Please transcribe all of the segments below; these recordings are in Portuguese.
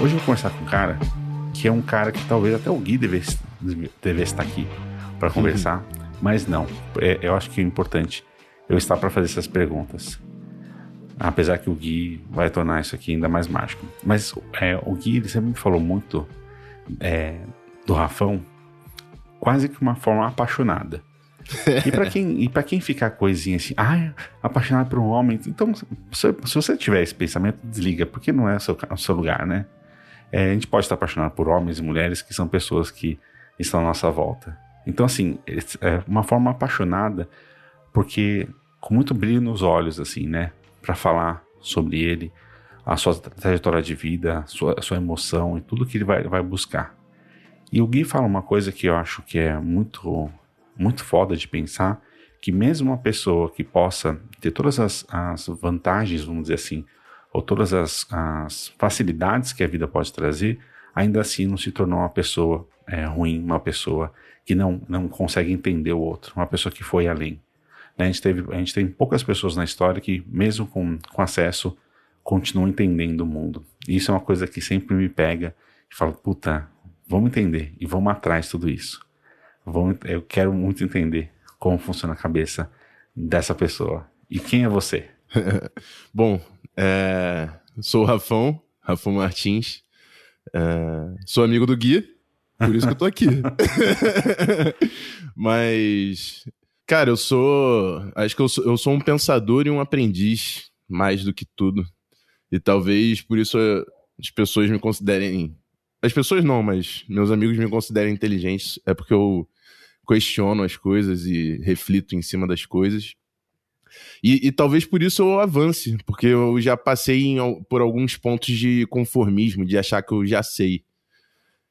Hoje eu vou conversar com um cara que é um cara que talvez até o Gui devesse, devesse estar aqui para conversar, uhum. mas não. É, eu acho que é importante eu estar para fazer essas perguntas. Apesar que o Gui vai tornar isso aqui ainda mais mágico. Mas é, o Gui ele sempre me falou muito é, do Rafão, quase que uma forma apaixonada. e para quem, e pra quem ficar coisinha assim, ah, apaixonado por um homem, então se, se, você tiver esse pensamento, desliga, porque não é o seu, o seu lugar, né? É, a gente pode estar apaixonado por homens e mulheres que são pessoas que estão à nossa volta. Então, assim, é uma forma apaixonada, porque com muito brilho nos olhos, assim, né? Para falar sobre ele, a sua trajetória de vida, a sua, a sua emoção e tudo que ele vai, vai buscar. E o Gui fala uma coisa que eu acho que é muito, muito foda de pensar, que mesmo uma pessoa que possa ter todas as, as vantagens, vamos dizer assim, ou todas as, as, facilidades que a vida pode trazer, ainda assim não se tornou uma pessoa é, ruim, uma pessoa que não, não consegue entender o outro, uma pessoa que foi além. Né? A, gente teve, a gente tem poucas pessoas na história que, mesmo com, com acesso, continuam entendendo o mundo. E isso é uma coisa que sempre me pega e falo, puta, vamos entender e vamos atrás tudo isso. Vamos, eu quero muito entender como funciona a cabeça dessa pessoa. E quem é você? Bom, é, sou o Rafão, Rafão Martins. É, sou amigo do Gui, por isso que eu tô aqui. Mas, cara, eu sou. Acho que eu sou, eu sou um pensador e um aprendiz, mais do que tudo. E talvez por isso as pessoas me considerem. As pessoas não, mas meus amigos me considerem inteligentes. É porque eu questiono as coisas e reflito em cima das coisas. E, e, talvez por isso eu avance, porque eu já passei em, por alguns pontos de conformismo, de achar que eu já sei.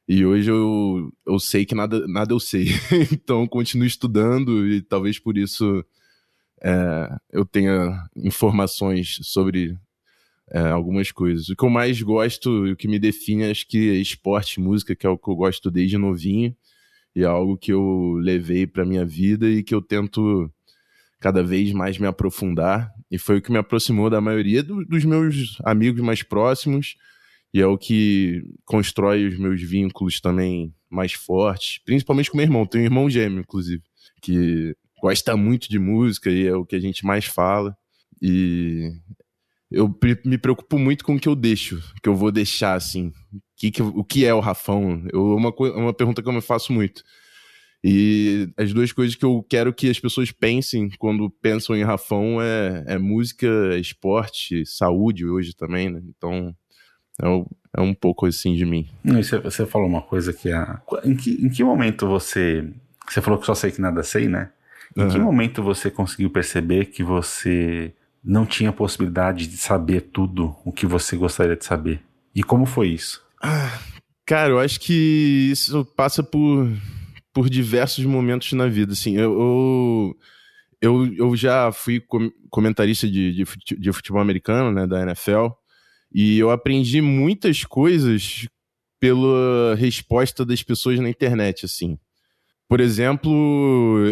E hoje eu, eu sei que nada, nada eu sei. então continuo estudando e talvez por isso é, eu tenha informações sobre é, algumas coisas. O que eu mais gosto e o que me define acho que é esporte música, que é o que eu gosto desde novinho. E é algo que eu levei para minha vida e que eu tento cada vez mais me aprofundar. E foi o que me aproximou da maioria do, dos meus amigos mais próximos. E é o que constrói os meus vínculos também mais fortes, principalmente com meu irmão. Tenho um irmão gêmeo, inclusive, que gosta muito de música e é o que a gente mais fala. E eu me preocupo muito com o que eu deixo, que eu vou deixar, assim. Que, que, o que é o Rafão? Eu, uma, uma pergunta que eu me faço muito. E as duas coisas que eu quero que as pessoas pensem quando pensam em Rafão é, é música, é esporte, saúde hoje também, né? Então é, é, um pouco assim de mim. Você, você falou uma coisa que é. Em que, em que momento você. Você falou que só sei que nada sei, né? Em uhum. que momento você conseguiu perceber que você não tinha possibilidade de saber tudo o que você gostaria de saber? E como foi isso? Ah, cara, eu acho que isso passa por por diversos momentos na vida, assim. Eu, eu, eu já fui comentarista de, de, futebol americano, né, da NFL, e eu aprendi muitas coisas pela resposta das pessoas na internet, assim. Por exemplo,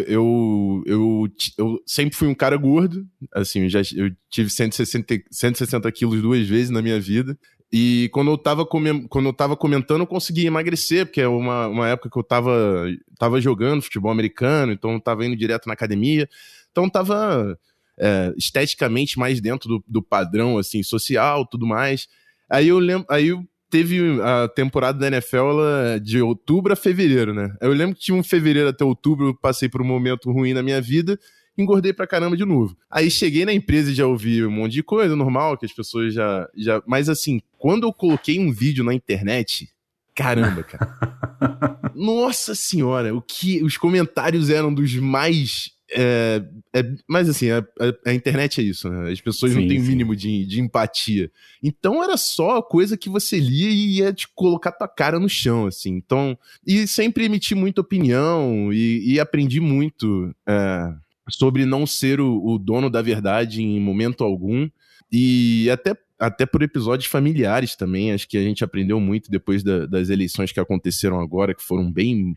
eu, eu, eu sempre fui um cara gordo, assim, eu já eu tive 160, 160 quilos duas vezes na minha vida. E quando eu tava, quando eu tava comentando, eu consegui emagrecer, porque é uma, uma época que eu tava, tava jogando futebol americano, então eu tava indo direto na academia. Então tava é, esteticamente mais dentro do, do padrão, assim, social, tudo mais. Aí eu lembro, aí teve a temporada da NFL de outubro a fevereiro, né? Eu lembro que tinha um fevereiro até outubro, eu passei por um momento ruim na minha vida, engordei pra caramba de novo. Aí cheguei na empresa e já ouvi um monte de coisa normal, que as pessoas já. já... Mas assim, quando eu coloquei um vídeo na internet, caramba, cara. Nossa senhora, o que os comentários eram dos mais é, é, mas assim, a, a, a, internet é isso, né? As pessoas sim, não têm o mínimo de, de empatia. Então era só a coisa que você lia e ia te colocar tua cara no chão, assim. Então, e sempre emiti muita opinião e, e aprendi muito é, sobre não ser o, o dono da verdade em momento algum. E até até por episódios familiares também. Acho que a gente aprendeu muito depois da, das eleições que aconteceram agora, que foram bem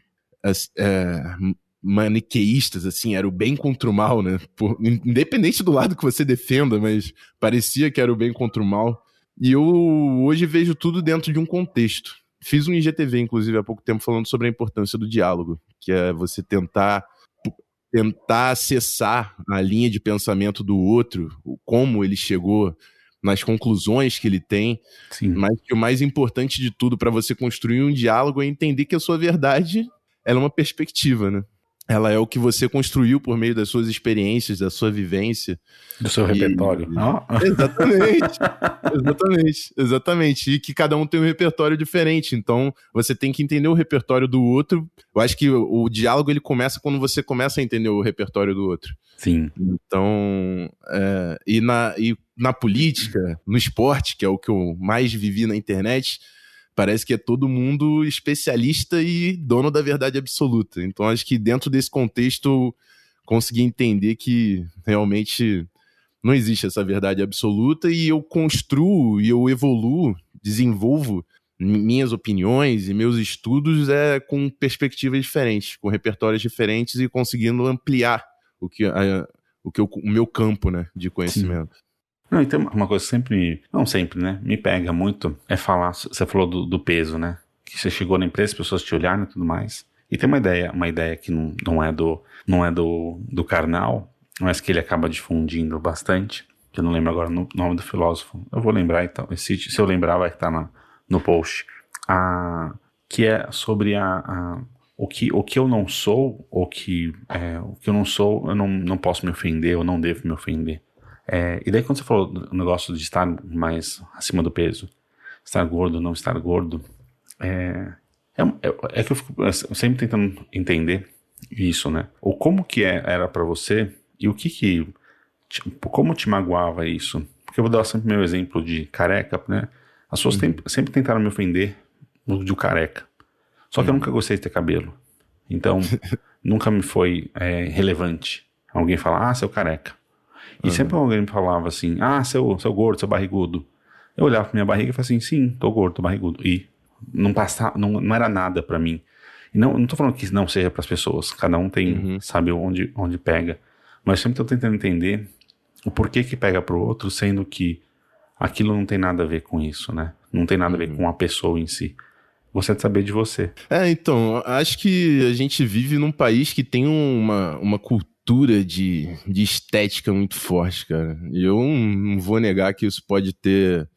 é, maniqueístas, assim, era o bem contra o mal, né? Por, independente do lado que você defenda, mas parecia que era o bem contra o mal. E eu hoje vejo tudo dentro de um contexto. Fiz um IGTV, inclusive, há pouco tempo, falando sobre a importância do diálogo, que é você tentar tentar acessar a linha de pensamento do outro, como ele chegou nas conclusões que ele tem, Sim. mas que o mais importante de tudo para você construir um diálogo é entender que a sua verdade é uma perspectiva, né? Ela é o que você construiu por meio das suas experiências, da sua vivência. Do seu e... repertório. Exatamente. exatamente. Exatamente. E que cada um tem um repertório diferente. Então, você tem que entender o repertório do outro. Eu acho que o, o diálogo ele começa quando você começa a entender o repertório do outro. Sim. Então, é... e, na, e na política, no esporte, que é o que eu mais vivi na internet, parece que é todo mundo especialista e dono da verdade absoluta. Então acho que dentro desse contexto consegui entender que realmente não existe essa verdade absoluta e eu construo e eu evoluo, desenvolvo minhas opiniões e meus estudos é com perspectivas diferentes, com repertórios diferentes e conseguindo ampliar o que, a, o, que eu, o meu campo né, de conhecimento. Sim. Não, então uma coisa que sempre, não sempre, né, me pega muito é falar, você falou do, do peso, né, que você chegou na empresa, as pessoas te olharam e tudo mais. E tem uma ideia, uma ideia que não, não é do, não é do, do carnal, mas que ele acaba difundindo bastante, eu não lembro agora o nome do filósofo. Eu vou lembrar então, se eu lembrar vai estar na, no post. A, que é sobre a, a o que, o que eu não sou, ou que, é, o que eu não sou, eu não, não posso me ofender, eu não devo me ofender. É, e daí quando você falou do negócio de estar mais acima do peso, estar gordo, não estar gordo, é, é, é, é que eu fico sempre tentando entender isso, né? Ou como que é, era para você e o que que, tipo, como te magoava isso? Porque eu vou dar sempre meu exemplo de careca, né? As pessoas uhum. sempre tentaram me ofender de careca. Só que uhum. eu nunca gostei de ter cabelo. Então, nunca me foi é, relevante alguém falar, ah, seu careca. E uhum. sempre alguém me falava assim: ah, seu, seu gordo, seu barrigudo. Eu olhava pra minha barriga e falava assim: sim, tô gordo, tô barrigudo. E não passava, não, não era nada para mim. E não, não tô falando que não seja para as pessoas, cada um tem, uhum. sabe onde, onde pega. Mas sempre tô tentando entender o porquê que pega pro outro, sendo que aquilo não tem nada a ver com isso, né? Não tem nada a ver uhum. com a pessoa em si. Você é de saber de você. É, então, acho que a gente vive num país que tem uma, uma cultura cultura de, de estética muito forte, cara. E eu não vou negar que isso pode ter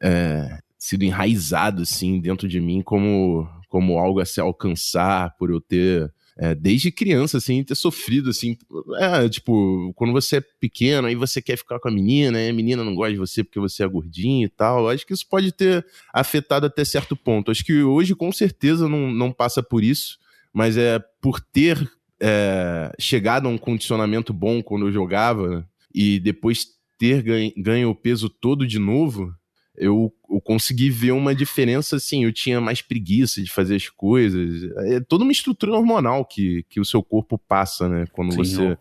é, sido enraizado, assim, dentro de mim como, como algo a se alcançar, por eu ter é, desde criança, assim, ter sofrido, assim, é, tipo, quando você é pequeno, aí você quer ficar com a menina, e a menina não gosta de você porque você é gordinho e tal, acho que isso pode ter afetado até certo ponto. Acho que hoje, com certeza, não, não passa por isso, mas é por ter é, chegado a um condicionamento bom quando eu jogava e depois ter ganho, ganho o peso todo de novo, eu, eu, consegui ver uma diferença assim. Eu tinha mais preguiça de fazer as coisas. É toda uma estrutura hormonal que, que o seu corpo passa, né? Quando Sim, você.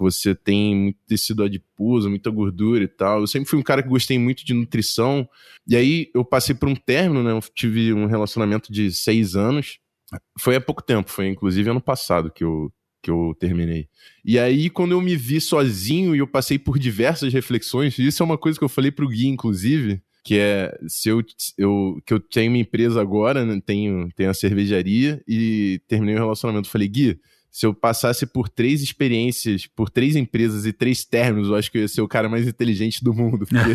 Você tem muito tecido adiposo, muita gordura e tal. Eu sempre fui um cara que gostei muito de nutrição. E aí eu passei por um término, né? Eu tive um relacionamento de seis anos. Foi há pouco tempo, foi inclusive ano passado que eu, que eu terminei. E aí, quando eu me vi sozinho e eu passei por diversas reflexões, isso é uma coisa que eu falei pro Gui, inclusive, que é se eu, eu que eu tenho uma empresa agora, né, tenho, tenho a cervejaria e terminei o relacionamento. Eu falei, Gui, se eu passasse por três experiências, por três empresas e três términos, eu acho que eu ia ser o cara mais inteligente do mundo. Porque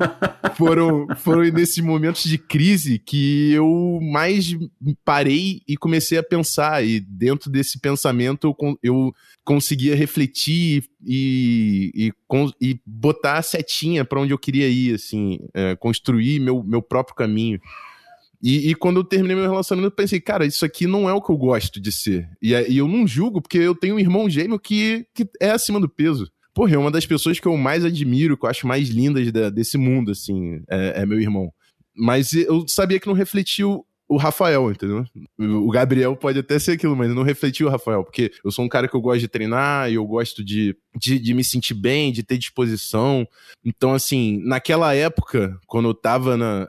foram, foram nesses momentos de crise que eu mais parei e comecei a pensar. E dentro desse pensamento eu, eu conseguia refletir e, e, e botar a setinha para onde eu queria ir, assim, é, construir meu, meu próprio caminho. E, e, quando eu terminei meu relacionamento, eu pensei, cara, isso aqui não é o que eu gosto de ser. E, e eu não julgo, porque eu tenho um irmão gêmeo que, que é acima do peso. Porra, é uma das pessoas que eu mais admiro, que eu acho mais lindas da, desse mundo, assim, é, é, meu irmão. Mas eu sabia que não refletiu o Rafael, entendeu? O Gabriel pode até ser aquilo, mas não refletiu o Rafael, porque eu sou um cara que eu gosto de treinar, e eu gosto de, de, de, me sentir bem, de ter disposição. Então, assim, naquela época, quando eu tava na,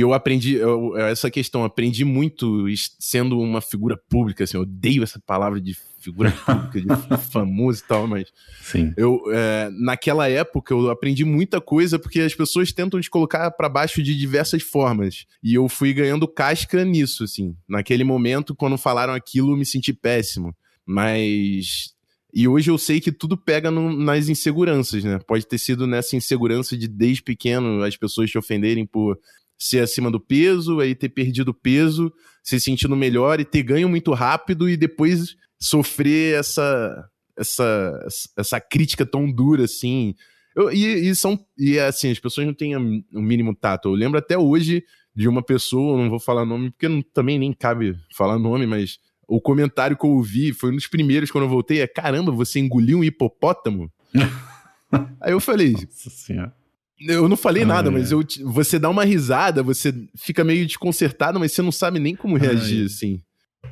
eu aprendi eu, essa questão, aprendi muito sendo uma figura pública, assim, eu odeio essa palavra de figura pública, de famoso e tal, mas Sim. eu é, naquela época eu aprendi muita coisa porque as pessoas tentam te colocar para baixo de diversas formas e eu fui ganhando casca nisso, assim. Naquele momento, quando falaram aquilo, eu me senti péssimo, mas e hoje eu sei que tudo pega no, nas inseguranças, né? Pode ter sido nessa insegurança de desde pequeno as pessoas te ofenderem por ser acima do peso, aí ter perdido peso, se sentindo melhor e ter ganho muito rápido e depois sofrer essa essa essa crítica tão dura assim. Eu, e, e, são e é assim, as pessoas não têm o mínimo tato. Eu lembro até hoje de uma pessoa, não vou falar nome porque não, também nem cabe falar nome, mas o comentário que eu ouvi foi um dos primeiros quando eu voltei, é caramba, você engoliu um hipopótamo? Aí eu falei, Nossa senhora. Eu não falei nada, mas eu, você dá uma risada, você fica meio desconcertado, mas você não sabe nem como reagir, assim.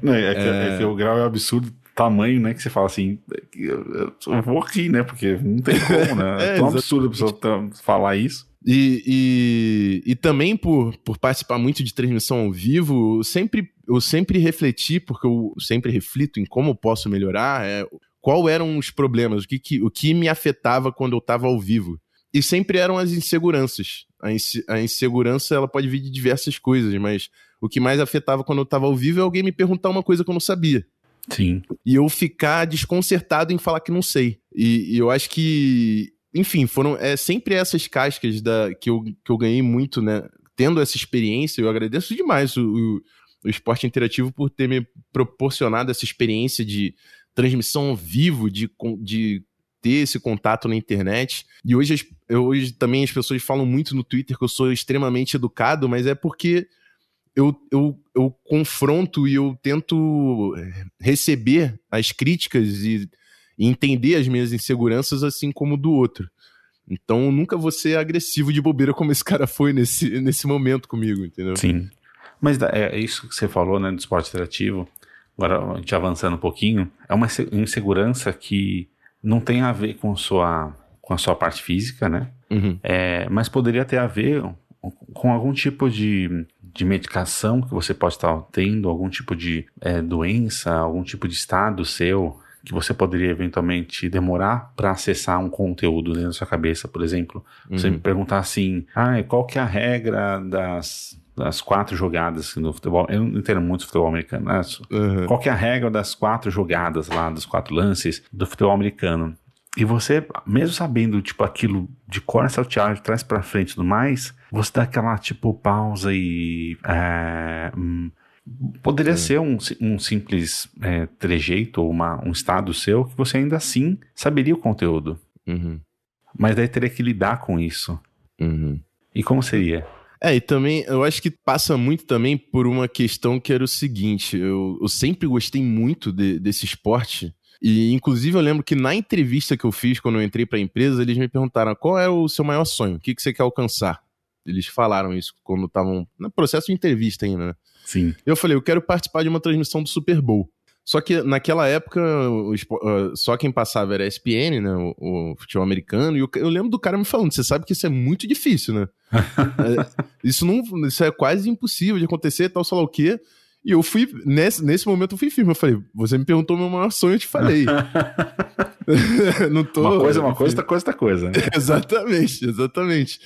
Não, é, que, é... é, que, o grau é absurdo tamanho, né? Que você fala assim, eu, eu vou rir, né? Porque não tem como, né? é, é tão absurdo a pessoa falar isso. E, e, e, também por, por participar muito de transmissão ao vivo, eu sempre, eu sempre refleti, porque eu sempre reflito em como posso melhorar, é, qual eram os problemas, o que, que, o que me afetava quando eu estava ao vivo. E sempre eram as inseguranças. A, inse a, insegurança ela pode vir de diversas coisas, mas o que mais afetava quando eu estava ao vivo é alguém me perguntar uma coisa que eu não sabia. Sim. E eu ficar desconcertado em falar que não sei. E, e eu acho que, enfim, foram é sempre essas cascas da, que, eu, que eu ganhei muito, né? Tendo essa experiência, eu agradeço demais o, o, o esporte interativo por ter me proporcionado essa experiência de transmissão ao vivo, de, de ter esse contato na internet. E hoje, hoje também as pessoas falam muito no Twitter que eu sou extremamente educado, mas é porque eu, eu, eu confronto e eu tento eh, receber as críticas e, e entender as minhas inseguranças assim como do outro. Então nunca vou ser agressivo de bobeira como esse cara foi nesse, nesse momento comigo, entendeu? Sim. Mas é, é isso que você falou, né, do esporte interativo. Agora, a gente avançando um pouquinho, é uma insegurança que não tem a ver com, sua, com a sua parte física, né? Uhum. É, mas poderia ter a ver com algum tipo de, de medicação que você pode estar tendo, algum tipo de é, doença, algum tipo de estado seu que você poderia eventualmente demorar para acessar um conteúdo dentro da sua cabeça, por exemplo. Você uhum. me perguntar assim, ah, qual que é a regra das, das quatro jogadas no futebol? Eu não entendo muito futebol americano, né? Uhum. Qual que é a regra das quatro jogadas lá, dos quatro lances do futebol americano? E você, mesmo sabendo, tipo, aquilo de cor salteado, de trás para frente e tudo mais, você dá aquela, tipo, pausa e... É, hum, poderia ser um, um simples é, trejeito ou uma, um estado seu que você ainda assim saberia o conteúdo. Uhum. Mas daí teria que lidar com isso. Uhum. E como seria? É, e também eu acho que passa muito também por uma questão que era o seguinte: eu, eu sempre gostei muito de, desse esporte e, inclusive, eu lembro que na entrevista que eu fiz quando eu entrei para a empresa, eles me perguntaram qual é o seu maior sonho, o que, que você quer alcançar. Eles falaram isso quando estavam no processo de entrevista ainda, né? Sim. Eu falei, eu quero participar de uma transmissão do Super Bowl. Só que naquela época, ah, só quem passava era a ESPN, né? O, o futebol americano. E eu, lembro do cara me falando: você sabe que isso é muito difícil, né? é, isso, não, isso é quase impossível de acontecer, tal, sei lá o quê. E eu fui, nesse, nesse momento eu fui firme. Eu falei, você me perguntou meu maior sonho, eu te falei. não tô. Uma coisa é uma coisa, outra coisa é outra coisa. Né? exatamente, exatamente.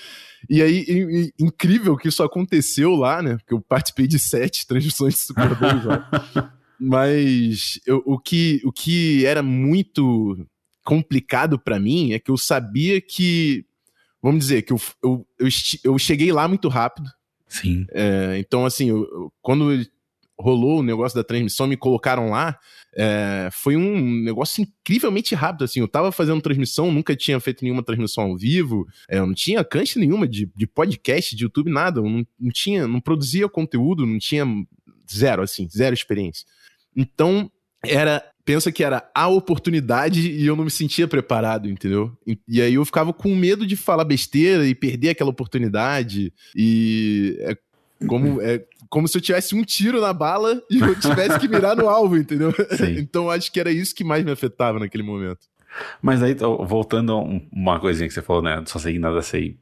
E aí, e, e, incrível que isso aconteceu lá, né? Porque eu participei de sete transmissões de Super Bowl já. Mas eu, o, que, o que era muito complicado para mim é que eu sabia que, vamos dizer, que eu, eu, eu, eu cheguei lá muito rápido. Sim. É, então, assim, eu, quando rolou o negócio da transmissão, me colocaram lá, é, foi um negócio incrivelmente rápido, assim, eu tava fazendo transmissão, nunca tinha feito nenhuma transmissão ao vivo, é, eu não tinha cancha nenhuma de, de podcast, de YouTube, nada, eu não, não tinha, não produzia conteúdo, não tinha zero, assim, zero experiência. Então, era pensa que era a oportunidade e eu não me sentia preparado, entendeu? E, aí eu ficava com medo de falar besteira e perder aquela oportunidade. E é como, é como se eu tivesse um tiro na bala e eu tivesse que mirar no alvo, entendeu? Sim. então acho que era isso que mais me afetava naquele momento. Mas aí, voltando a uma coisinha que você falou, né? Só sei nada sei.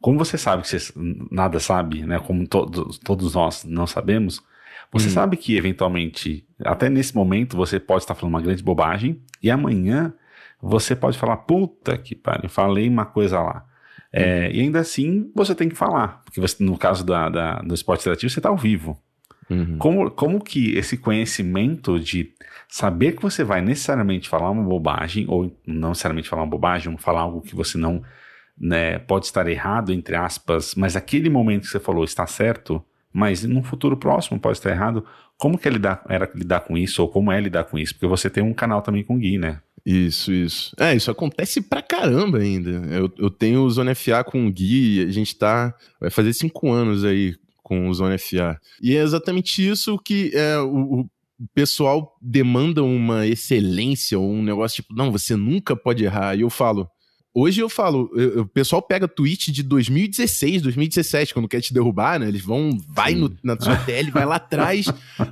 Como você sabe que você nada sabe, né? Como to todos nós não sabemos, você hum. sabe que, eventualmente, até nesse momento, você pode estar falando uma grande bobagem e amanhã você pode falar, puta que pariu, falei uma coisa lá. É, e ainda assim, você tem que falar, porque você, no caso da, da do esporte interativo, você está ao vivo. Uhum. Como, como que esse conhecimento de saber que você vai necessariamente falar uma bobagem, ou não necessariamente falar uma bobagem, ou falar algo que você não né, pode estar errado, entre aspas, mas aquele momento que você falou está certo, mas no futuro próximo pode estar errado. Como que é lidar, era lidar com isso, ou como é lidar com isso? Porque você tem um canal também com o Gui, né? Isso, isso. É, isso acontece pra caramba ainda. Eu, eu tenho o Zona FA com o Gui, a gente tá. Vai fazer cinco anos aí com o Zona FA. E é exatamente isso que é, o, o pessoal demanda uma excelência, ou um negócio tipo, não, você nunca pode errar. E eu falo, Hoje eu falo, eu, o pessoal pega tweet de 2016, 2017, quando quer te derrubar, né? Eles vão, vai no, na sua TL, vai lá atrás,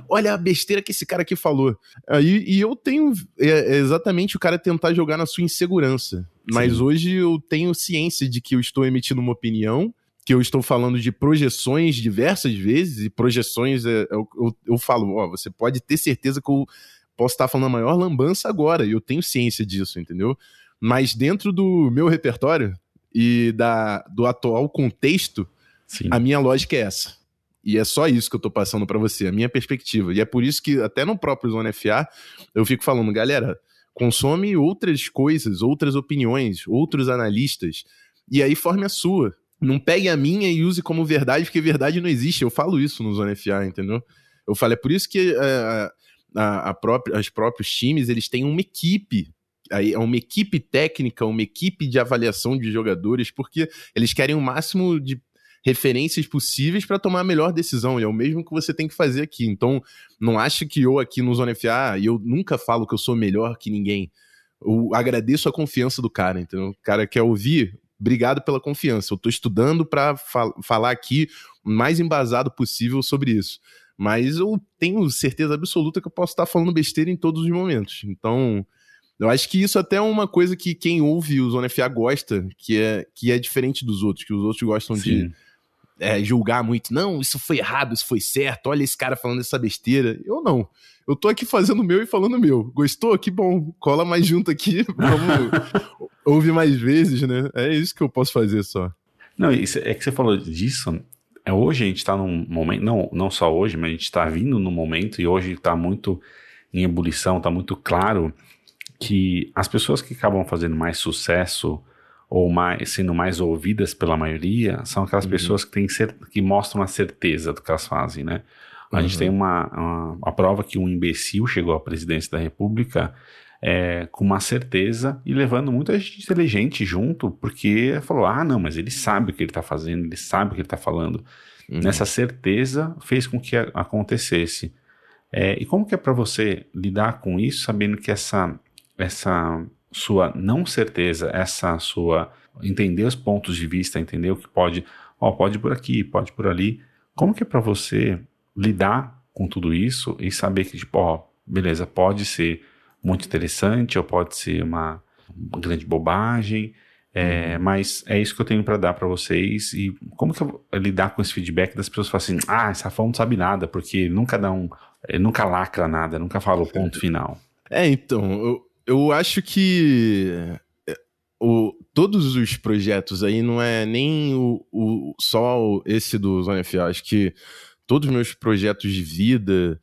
olha a besteira que esse cara aqui falou. Aí, e eu tenho é, é exatamente o cara tentar jogar na sua insegurança. Mas Sim. hoje eu tenho ciência de que eu estou emitindo uma opinião, que eu estou falando de projeções diversas vezes, e projeções, é, eu, eu, eu falo, ó, você pode ter certeza que eu posso estar falando a maior lambança agora, e eu tenho ciência disso, entendeu? Mas dentro do meu repertório e da, do atual contexto, Sim. a minha lógica é essa. E é só isso que eu tô passando para você, a minha perspectiva. E é por isso que, até no próprio Zona FA, eu fico falando, galera, consome outras coisas, outras opiniões, outros analistas, e aí forme a sua. Não pegue a minha e use como verdade, porque verdade não existe. Eu falo isso no Zona FA, entendeu? Eu falo, é por isso que uh, a, a própria, os próprios times, eles têm uma equipe aí é uma equipe técnica, uma equipe de avaliação de jogadores, porque eles querem o máximo de referências possíveis para tomar a melhor decisão, e é o mesmo que você tem que fazer aqui. Então, não acho que eu aqui no Zona FA, e eu nunca falo que eu sou melhor que ninguém. Eu agradeço a confiança do cara, entendeu? O cara quer ouvir, obrigado pela confiança. Eu estou estudando para fal falar aqui o mais embasado possível sobre isso. Mas eu tenho certeza absoluta que eu posso estar falando besteira em todos os momentos. Então, eu acho que isso até é uma coisa que quem ouve o Zona FA gosta, que é, que é diferente dos outros, que os outros gostam Sim. de é, julgar muito. Não, isso foi errado, isso foi certo, olha esse cara falando essa besteira. Eu não. Eu tô aqui fazendo o meu e falando o meu. Gostou? Que bom. Cola mais junto aqui, vamos ouvir mais vezes, né? É isso que eu posso fazer só. Não, isso, é que você falou disso. É, hoje a gente tá num momento, não, não só hoje, mas a gente tá vindo num momento e hoje tá muito em ebulição, tá muito claro que as pessoas que acabam fazendo mais sucesso ou mais, sendo mais ouvidas pela maioria são aquelas uhum. pessoas que, têm que mostram a certeza do que elas fazem, né? A uhum. gente tem uma, uma, uma, prova que um imbecil chegou à presidência da República é, com uma certeza e levando muita gente inteligente junto, porque falou: ah, não, mas ele sabe o que ele está fazendo, ele sabe o que ele está falando. Uhum. Nessa certeza fez com que acontecesse. É, e como que é para você lidar com isso, sabendo que essa essa sua não certeza, essa sua entender os pontos de vista, entender o que pode, ó, pode por aqui, pode por ali. Como que é para você lidar com tudo isso e saber que tipo, ó, beleza, pode ser muito interessante ou pode ser uma, uma grande bobagem, é, uhum. mas é isso que eu tenho para dar para vocês e como que eu lidar com esse feedback das pessoas falam assim, ah, esse Rafael não sabe nada porque nunca dá um, nunca lacra nada, nunca fala o ponto final. É, então, eu, eu acho que é, o, todos os projetos aí não é nem o, o só esse do Zona FA. Acho que todos os meus projetos de vida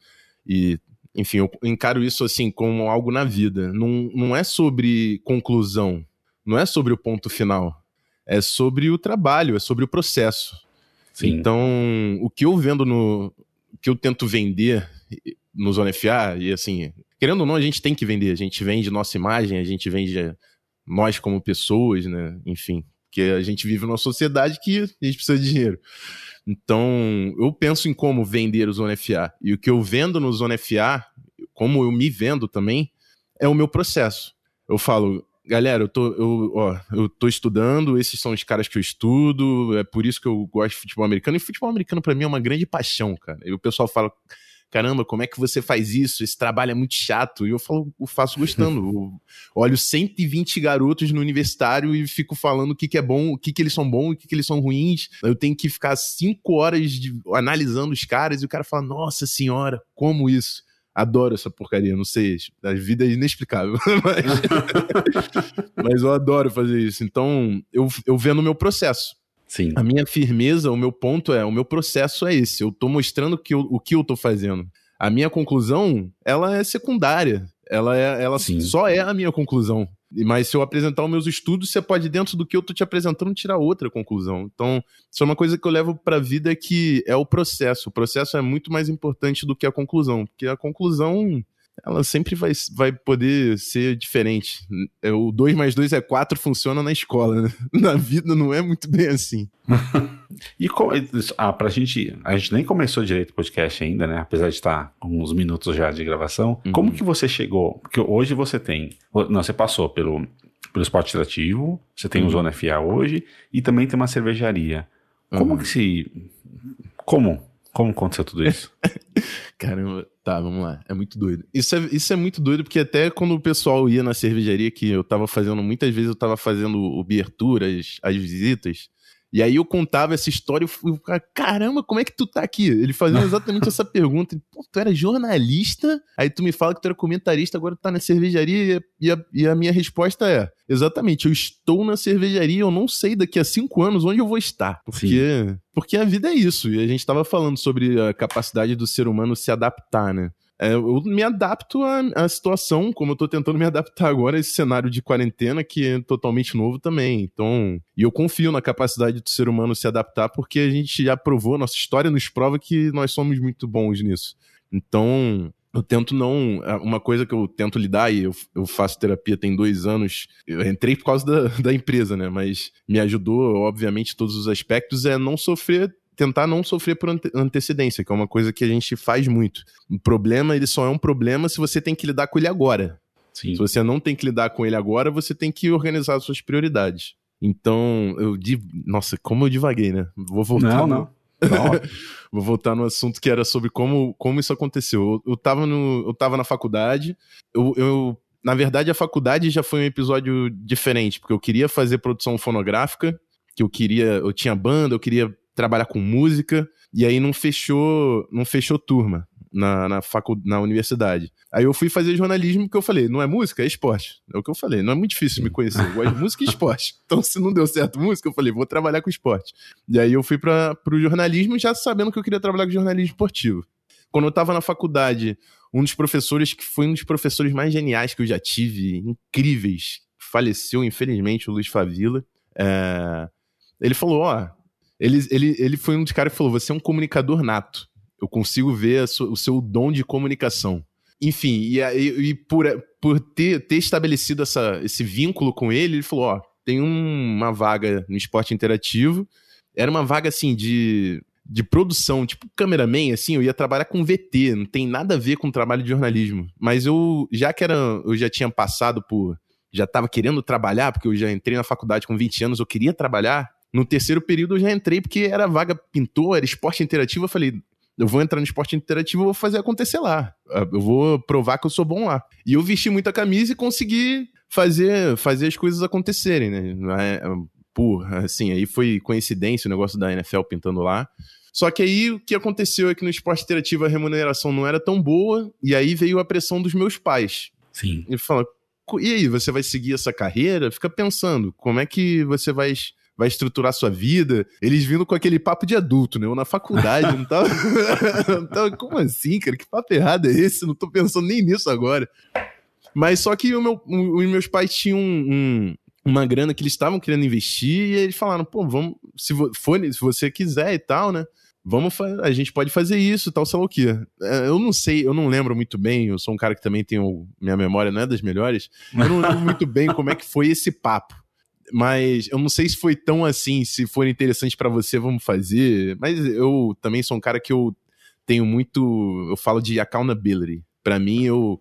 e enfim, eu encaro isso assim como algo na vida. Não, não é sobre conclusão, não é sobre o ponto final. É sobre o trabalho, é sobre o processo. Sim. Então, o que eu vendo no. que eu tento vender no Zona FA, e assim, querendo ou não, a gente tem que vender. A gente vende nossa imagem, a gente vende nós como pessoas, né? Enfim, que a gente vive numa sociedade que a gente precisa de dinheiro. Então, eu penso em como vender o Zona FA. E o que eu vendo no Zona FA, como eu me vendo também, é o meu processo. Eu falo, galera, eu tô, eu, ó, eu tô estudando, esses são os caras que eu estudo, é por isso que eu gosto de futebol americano. E futebol americano para mim é uma grande paixão, cara. E o pessoal fala, caramba, como é que você faz isso? Esse trabalho é muito chato. E eu falo, eu faço gostando. eu olho 120 garotos no universitário e fico falando o que, que é bom, o que, que eles são bons, o que, que eles são ruins. Eu tenho que ficar cinco horas de, analisando os caras e o cara fala, nossa senhora, como isso? Adoro essa porcaria, não sei, a vida é inexplicável, mas, mas eu adoro fazer isso. Então, eu, eu vendo o meu processo. Sim. A minha firmeza, o meu ponto é, o meu processo é esse. Eu tô mostrando que eu, o que eu tô fazendo. A minha conclusão, ela é secundária. Ela, é, ela só é a minha conclusão. Mas se eu apresentar os meus estudos, você pode, dentro do que eu tô te apresentando, tirar outra conclusão. Então, isso é uma coisa que eu levo pra vida que é o processo. O processo é muito mais importante do que a conclusão. Porque a conclusão, ela sempre vai, vai poder ser diferente. É, o 2 mais 2 é 4 funciona na escola, né? Na vida não é muito bem assim. e como, ah, pra gente. A gente nem começou direito o podcast ainda, né? Apesar de estar com uns minutos já de gravação. Uhum. Como que você chegou? Porque hoje você tem. Não, você passou pelo, pelo esporte atrativo, você tem uhum. o Zona FA hoje e também tem uma cervejaria. Como uhum. que se. Como? Como aconteceu tudo isso? Caramba, tá, vamos lá. É muito doido. Isso é, isso é muito doido, porque até quando o pessoal ia na cervejaria, que eu tava fazendo, muitas vezes eu tava fazendo o as, as visitas, e aí eu contava essa história e eu ficava, caramba, como é que tu tá aqui? Ele fazia exatamente essa pergunta. Pô, tu era jornalista? Aí tu me fala que tu era comentarista, agora tu tá na cervejaria e a, e a minha resposta é, exatamente, eu estou na cervejaria, eu não sei daqui a cinco anos onde eu vou estar. Porque, porque a vida é isso. E a gente tava falando sobre a capacidade do ser humano se adaptar, né? É, eu me adapto à, à, situação, como eu tô tentando me adaptar agora a esse cenário de quarentena que é totalmente novo também. Então, e eu confio na capacidade do ser humano se adaptar porque a gente já provou, nossa história nos prova que nós somos muito bons nisso. Então, eu tento não. É, uma coisa que eu tento lidar, e eu, eu faço terapia tem dois anos. Eu entrei por causa da, da empresa, né? Mas me ajudou, obviamente, todos os aspectos, é não sofrer tentar não sofrer por ante antecedência, que é uma coisa que a gente faz muito. O problema, ele só é um problema se você tem que lidar com ele agora. Sim. Se você não tem que lidar com ele agora, você tem que organizar as suas prioridades. Então, eu. Nossa, como eu divaguei, né? Vou voltar. Não, no... não. Vou voltar no assunto que era sobre como, como isso aconteceu. Eu, eu, tava, no, eu tava na faculdade, eu, eu na verdade, a faculdade já foi um episódio diferente, porque eu queria fazer produção fonográfica, que eu queria, eu tinha banda, eu queria trabalhar com música, e aí não fechou, não fechou turma na, na, facu, na universidade. Aí eu fui fazer jornalismo, que eu falei, não é música, é esporte. É o que eu falei, não é muito difícil me conhecer. Eu gosto de música e esporte. Então, se não deu certo música, eu falei, vou trabalhar com esporte. E aí eu fui para o jornalismo já sabendo que eu queria trabalhar com jornalismo esportivo. Quando eu estava na faculdade, um dos professores, que foi um dos professores mais geniais que eu já tive, incríveis, faleceu, infelizmente, o Luiz Favila. É... Ele falou: Ó, oh, ele, ele, ele foi um dos caras que falou: você é um comunicador nato. Eu consigo ver o seu dom de comunicação. Enfim, e, e, e por, por ter, ter estabelecido essa, esse vínculo com ele, ele falou: ó, tem um, uma vaga no esporte interativo. Era uma vaga assim de, de produção, tipo cameraman, assim, eu ia trabalhar com VT, não tem nada a ver com trabalho de jornalismo. Mas eu, já que era, eu já tinha passado por. Já estava querendo trabalhar, porque eu já entrei na faculdade com 20 anos, eu queria trabalhar. No terceiro período eu já entrei porque era vaga pintor, era esporte interativo. Eu falei, eu vou entrar no esporte interativo, eu vou fazer acontecer lá. Eu vou provar que eu sou bom lá. E eu vesti muita camisa e consegui fazer, fazer as coisas acontecerem, né? Por, assim, aí foi coincidência o negócio da NFL pintando lá. Só que aí o que aconteceu é que no esporte interativo a remuneração não era tão boa, e aí veio a pressão dos meus pais. Sim. E fala, e aí, você vai seguir essa carreira? Fica pensando, como é que você vai vai estruturar sua vida. Eles vindo com aquele papo de adulto, né? Eu na faculdade, não tava. não tava como assim, cara? Que papo errado é esse? Não tô pensando nem nisso agora. Mas só que o meu, os meus pais tinham um, um, uma grana que eles estavam querendo investir e eles falaram, pô, vamos, se, for, se você quiser e tal, né? vamos a gente pode fazer isso, tal, sei lá o quê. É, eu não sei, eu não lembro muito bem, eu sou um cara que também tem minha memória não é das melhores, eu não lembro muito bem como é que foi esse papo. Mas eu não sei se foi tão assim, se for interessante para você, vamos fazer. Mas eu também sou um cara que eu tenho muito, eu falo de accountability. Para mim, eu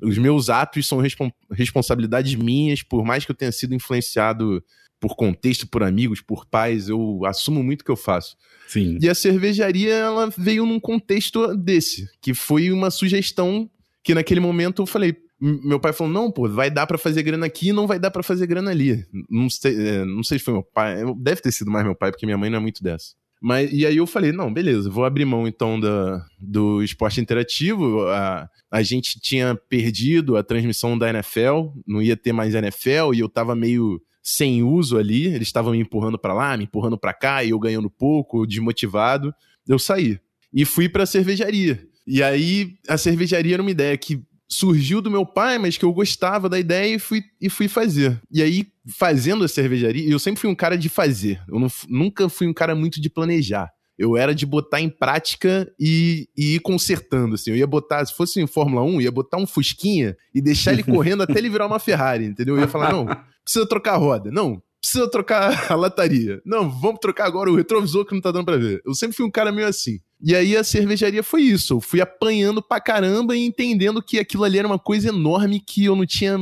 os meus atos são respons responsabilidades minhas, por mais que eu tenha sido influenciado por contexto, por amigos, por pais, eu assumo muito o que eu faço. Sim. E a cervejaria, ela veio num contexto desse, que foi uma sugestão que naquele momento eu falei, meu pai falou, não, pô, vai dar para fazer grana aqui não vai dar para fazer grana ali. Não sei, é, não sei se foi meu pai, deve ter sido mais meu pai, porque minha mãe não é muito dessa. Mas, e aí eu falei, não, beleza, vou abrir mão então da, do esporte interativo. A, a gente tinha perdido a transmissão da NFL, não ia ter mais NFL, e eu tava meio sem uso ali, eles estavam me empurrando para lá, me empurrando para cá, e eu ganhando pouco, desmotivado. Eu saí e fui para a cervejaria. E aí a cervejaria era uma ideia que surgiu do meu pai, mas que eu gostava da ideia e fui, e fui fazer. E aí, fazendo a cervejaria, eu sempre fui um cara de fazer. Eu não, nunca fui um cara muito de planejar. Eu era de botar em prática e, e, ir consertando, assim. Eu ia botar, se fosse em Fórmula 1, ia botar um Fusquinha e deixar ele correndo até ele virar uma Ferrari, entendeu? Eu ia falar, não, precisa trocar a roda. Não, precisa trocar a lataria. Não, vamos trocar agora o retrovisor que não tá dando pra ver. Eu sempre fui um cara meio assim. E aí a cervejaria foi isso. Eu fui apanhando pra caramba e entendendo que aquilo ali era uma coisa enorme que eu não tinha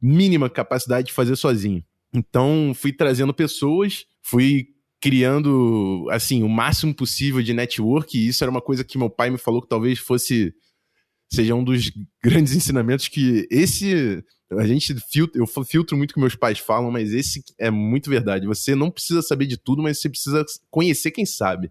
mínima capacidade de fazer sozinho. Então fui trazendo pessoas, fui criando assim o máximo possível de network, e isso era uma coisa que meu pai me falou que talvez fosse seja um dos grandes ensinamentos que esse a gente filtra, eu filtro muito o que meus pais falam, mas esse é muito verdade. Você não precisa saber de tudo, mas você precisa conhecer quem sabe.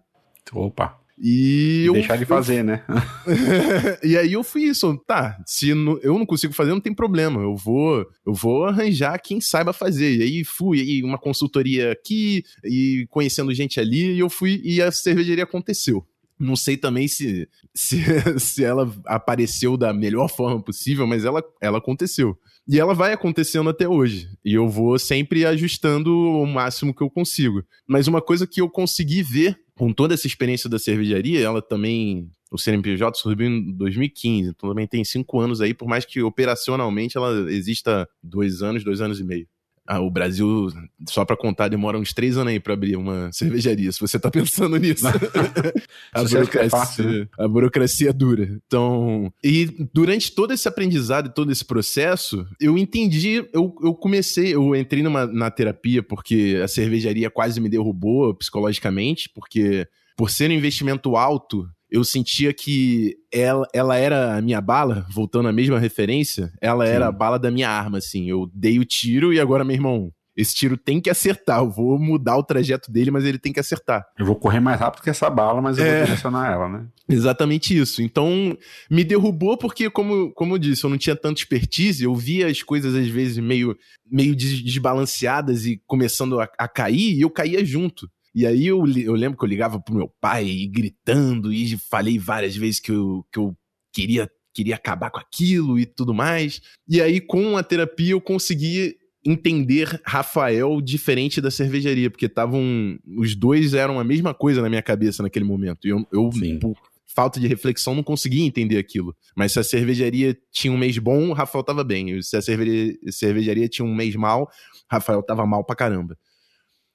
Opa. E, e deixar de fazer, né? e aí eu fui isso, tá, se eu não consigo fazer, não tem problema. Eu vou, eu vou arranjar quem saiba fazer. E aí fui, e uma consultoria aqui e conhecendo gente ali, e eu fui e a cervejaria aconteceu. Não sei também se, se, se ela apareceu da melhor forma possível, mas ela, ela aconteceu. E ela vai acontecendo até hoje. E eu vou sempre ajustando o máximo que eu consigo. Mas uma coisa que eu consegui ver com toda essa experiência da cervejaria, ela também. O CNPJ surgiu em 2015, então também tem cinco anos aí, por mais que operacionalmente ela exista dois anos, dois anos e meio. Ah, o Brasil, só para contar, demora uns três anos aí para abrir uma cervejaria, se você tá pensando nisso. a, é burocracia, é fácil, né? a burocracia é dura. Então, e durante todo esse aprendizado e todo esse processo, eu entendi, eu, eu comecei, eu entrei numa, na terapia porque a cervejaria quase me derrubou psicologicamente, porque por ser um investimento alto, eu sentia que ela, ela era a minha bala, voltando à mesma referência, ela Sim. era a bala da minha arma, assim. Eu dei o tiro e agora, meu irmão, esse tiro tem que acertar. Eu vou mudar o trajeto dele, mas ele tem que acertar. Eu vou correr mais rápido que essa bala, mas eu é, vou direcionar ela, né? Exatamente isso. Então, me derrubou porque, como, como eu disse, eu não tinha tanta expertise, eu via as coisas às vezes meio, meio desbalanceadas e começando a, a cair, e eu caía junto. E aí eu, eu lembro que eu ligava pro meu pai e gritando e falei várias vezes que eu, que eu queria, queria acabar com aquilo e tudo mais. E aí com a terapia eu consegui entender Rafael diferente da cervejaria, porque estavam os dois eram a mesma coisa na minha cabeça naquele momento. E eu, eu por falta de reflexão não conseguia entender aquilo. Mas se a cervejaria tinha um mês bom, Rafael tava bem. Se a cervejaria, cervejaria tinha um mês mal, Rafael tava mal pra caramba.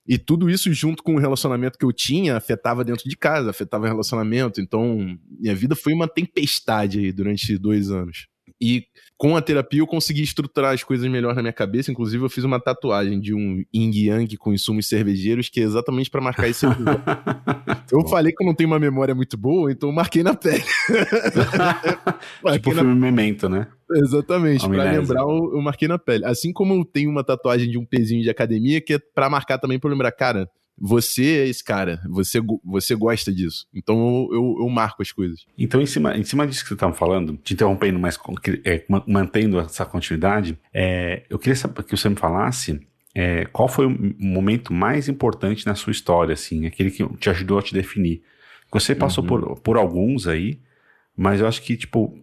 E tudo isso junto com o relacionamento que eu tinha afetava dentro de casa, afetava o relacionamento. Então, minha vida foi uma tempestade aí durante dois anos. E com a terapia eu consegui estruturar as coisas melhor na minha cabeça. Inclusive, eu fiz uma tatuagem de um yin yang com insumos cervejeiros, que é exatamente para marcar esse Eu Bom. falei que eu não tenho uma memória muito boa, então eu marquei na pele. marquei tipo na... filme Memento, né? Exatamente, para lembrar, eu, eu marquei na pele. Assim como eu tenho uma tatuagem de um pezinho de academia, que é para marcar também para lembrar, cara, você é esse cara, você, você gosta disso. Então eu, eu, eu, marco as coisas. Então, em cima, em cima disso que você estava falando, te interrompendo, mas é, mantendo essa continuidade, é, eu queria saber que você me falasse é, qual foi o momento mais importante na sua história, assim, aquele que te ajudou a te definir. Você passou uhum. por, por alguns aí, mas eu acho que, tipo,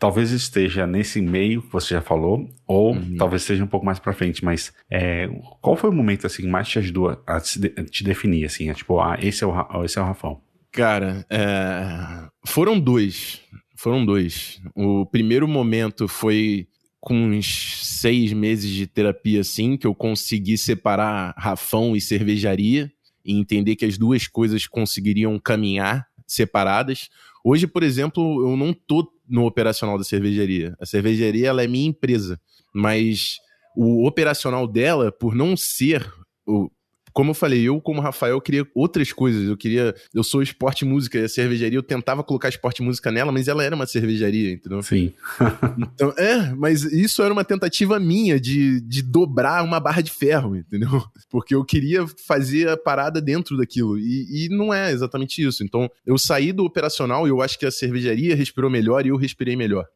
talvez esteja nesse meio que você já falou, ou uhum. talvez seja um pouco mais para frente, mas é, qual foi o momento assim que mais te ajudou a te, te definir assim, é, tipo, ah, esse é o esse é o Rafão. Cara, é... foram dois. Foram dois. O primeiro momento foi com uns seis meses de terapia, assim, que eu consegui separar Rafão e cervejaria e entender que as duas coisas conseguiriam caminhar separadas. Hoje, por exemplo, eu não tô no operacional da cervejaria. A cervejaria ela é minha empresa, mas o operacional dela, por não ser o, como eu falei, eu, como Rafael, queria outras coisas. Eu queria. Eu sou esporte música e a cervejaria, eu tentava colocar esporte música nela, mas ela era uma cervejaria, entendeu? Sim. então, é, mas isso era uma tentativa minha de, de dobrar uma barra de ferro, entendeu? Porque eu queria fazer a parada dentro daquilo. E, e não é exatamente isso. Então, eu saí do operacional e eu acho que a cervejaria respirou melhor e eu respirei melhor.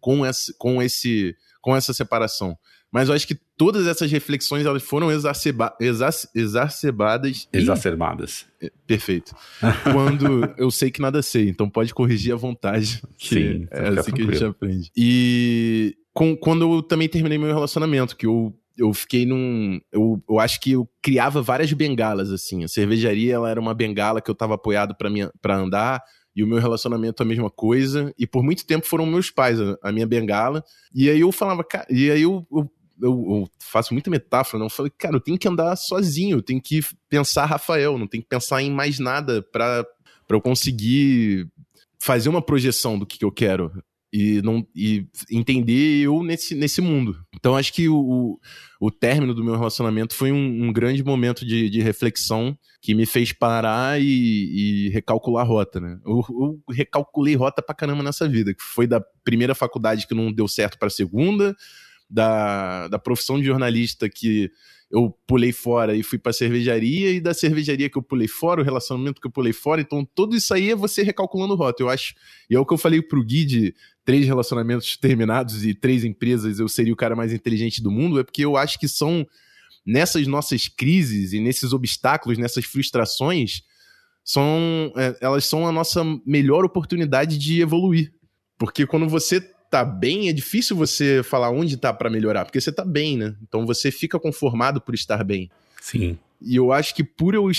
Com esse, com esse com essa separação. Mas eu acho que todas essas reflexões elas foram exacerba exac exacerbadas. Exacerbadas. Em... É, perfeito. Quando eu sei que nada sei, então pode corrigir à vontade. Sim, é assim que a gente aprende. E com, quando eu também terminei meu relacionamento, que eu eu fiquei num. Eu, eu acho que eu criava várias bengalas, assim. A cervejaria ela era uma bengala que eu tava apoiado para andar e o meu relacionamento a mesma coisa. E por muito tempo foram meus pais a, a minha bengala. E aí eu falava, cara, e aí eu, eu, eu, eu, faço muita metáfora, não? Eu falei, cara, eu tenho que andar sozinho, eu tenho que pensar Rafael, não tenho que pensar em mais nada para eu conseguir fazer uma projeção do que, que eu quero e, não, e entender eu nesse, nesse mundo. Então acho que o, o término do meu relacionamento foi um, um grande momento de, de, reflexão que me fez parar e, e recalcular a rota, né? Eu, eu, recalculei rota pra caramba nessa vida, que foi da primeira faculdade que não deu certo para a segunda, da, da profissão de jornalista que eu pulei fora e fui pra cervejaria, e da cervejaria que eu pulei fora, o relacionamento que eu pulei fora. Então, tudo isso aí é você recalculando rota, eu acho. E é o que eu falei pro Gui de três relacionamentos terminados e três empresas, eu seria o cara mais inteligente do mundo, é porque eu acho que são nessas nossas crises e nesses obstáculos, nessas frustrações, são, é, elas são a nossa melhor oportunidade de evoluir. Porque quando você tá bem, é difícil você falar onde tá para melhorar, porque você tá bem, né? Então você fica conformado por estar bem. Sim. E eu acho que por eu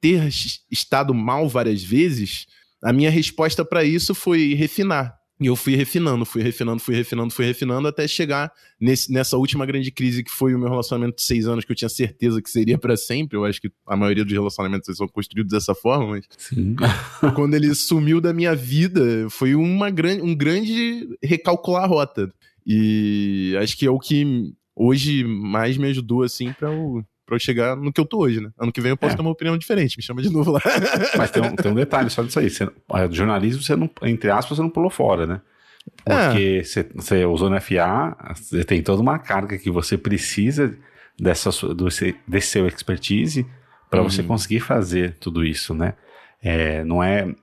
ter estado mal várias vezes, a minha resposta para isso foi refinar. E eu fui refinando, fui refinando, fui refinando, fui refinando até chegar nesse, nessa última grande crise que foi o meu relacionamento de seis anos, que eu tinha certeza que seria para sempre. Eu acho que a maioria dos relacionamentos são construídos dessa forma, mas. Sim. quando ele sumiu da minha vida, foi uma grande, um grande recalcular a rota. E acho que é o que hoje mais me ajudou, assim, para o pra eu chegar no que eu tô hoje, né? Ano que vem eu posso é. ter uma opinião diferente, me chama de novo lá. Mas tem um, tem um detalhe só disso aí. Você, jornalismo, você não, entre aspas, você não pulou fora, né? Porque é. você, você usou no FA, você tem toda uma carga que você precisa dessa, do, desse seu expertise para uhum. você conseguir fazer tudo isso, né? É, não é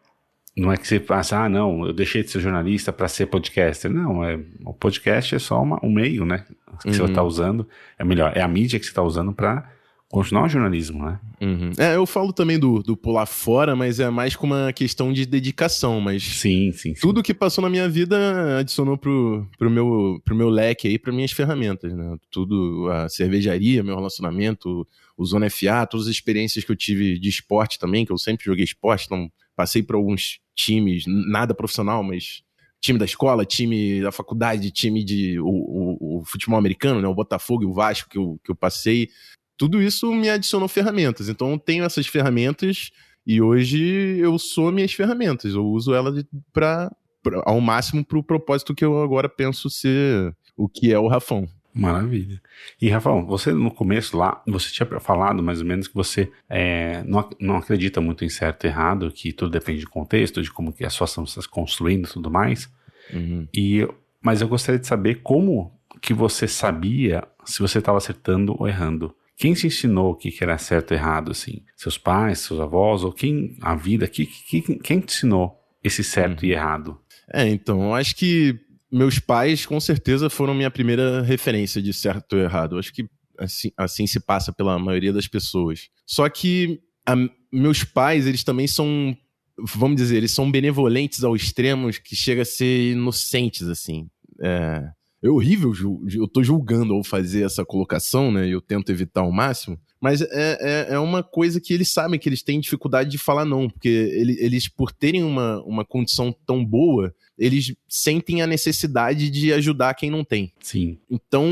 não é que você passa, ah, não, eu deixei de ser jornalista para ser podcaster. Não, é, o podcast é só uma, um meio, né? Que uhum. você está usando. É melhor, é a mídia que você está usando para continuar o jornalismo, né? Uhum. É, eu falo também do, do pular fora, mas é mais com uma questão de dedicação, mas... Sim, sim, sim. Tudo que passou na minha vida adicionou pro, pro, meu, pro meu leque aí, para minhas ferramentas, né? Tudo, a cervejaria, meu relacionamento, o Zona FA, todas as experiências que eu tive de esporte também, que eu sempre joguei esporte, então passei por alguns times, nada profissional, mas time da escola, time da faculdade, time de o, o, o, futebol americano, né, o Botafogo e o Vasco que eu, que eu passei. Tudo isso me adicionou ferramentas. Então eu tenho essas ferramentas e hoje eu sou minhas ferramentas. Eu uso elas para ao máximo para o propósito que eu agora penso ser o que é o Rafão. Maravilha. E, Rafael, você no começo lá, você tinha falado mais ou menos que você é, não, não acredita muito em certo e errado, que tudo depende de contexto, de como que a situação está se construindo e tudo mais. Uhum. E, mas eu gostaria de saber como que você sabia se você estava acertando ou errando. Quem te ensinou o que, que era certo e errado, assim? Seus pais, seus avós, ou quem, a vida, que, que, quem te ensinou esse certo uhum. e errado? É, então, eu acho que meus pais, com certeza, foram minha primeira referência de certo ou errado. acho que assim, assim se passa pela maioria das pessoas. Só que a, meus pais, eles também são, vamos dizer, eles são benevolentes ao extremo que chega a ser inocentes, assim. É, é horrível, eu tô julgando ao fazer essa colocação, né? Eu tento evitar ao máximo. Mas é, é, é, uma coisa que eles sabem que eles têm dificuldade de falar não, porque eles, eles, por terem uma, uma condição tão boa, eles sentem a necessidade de ajudar quem não tem. Sim. Então,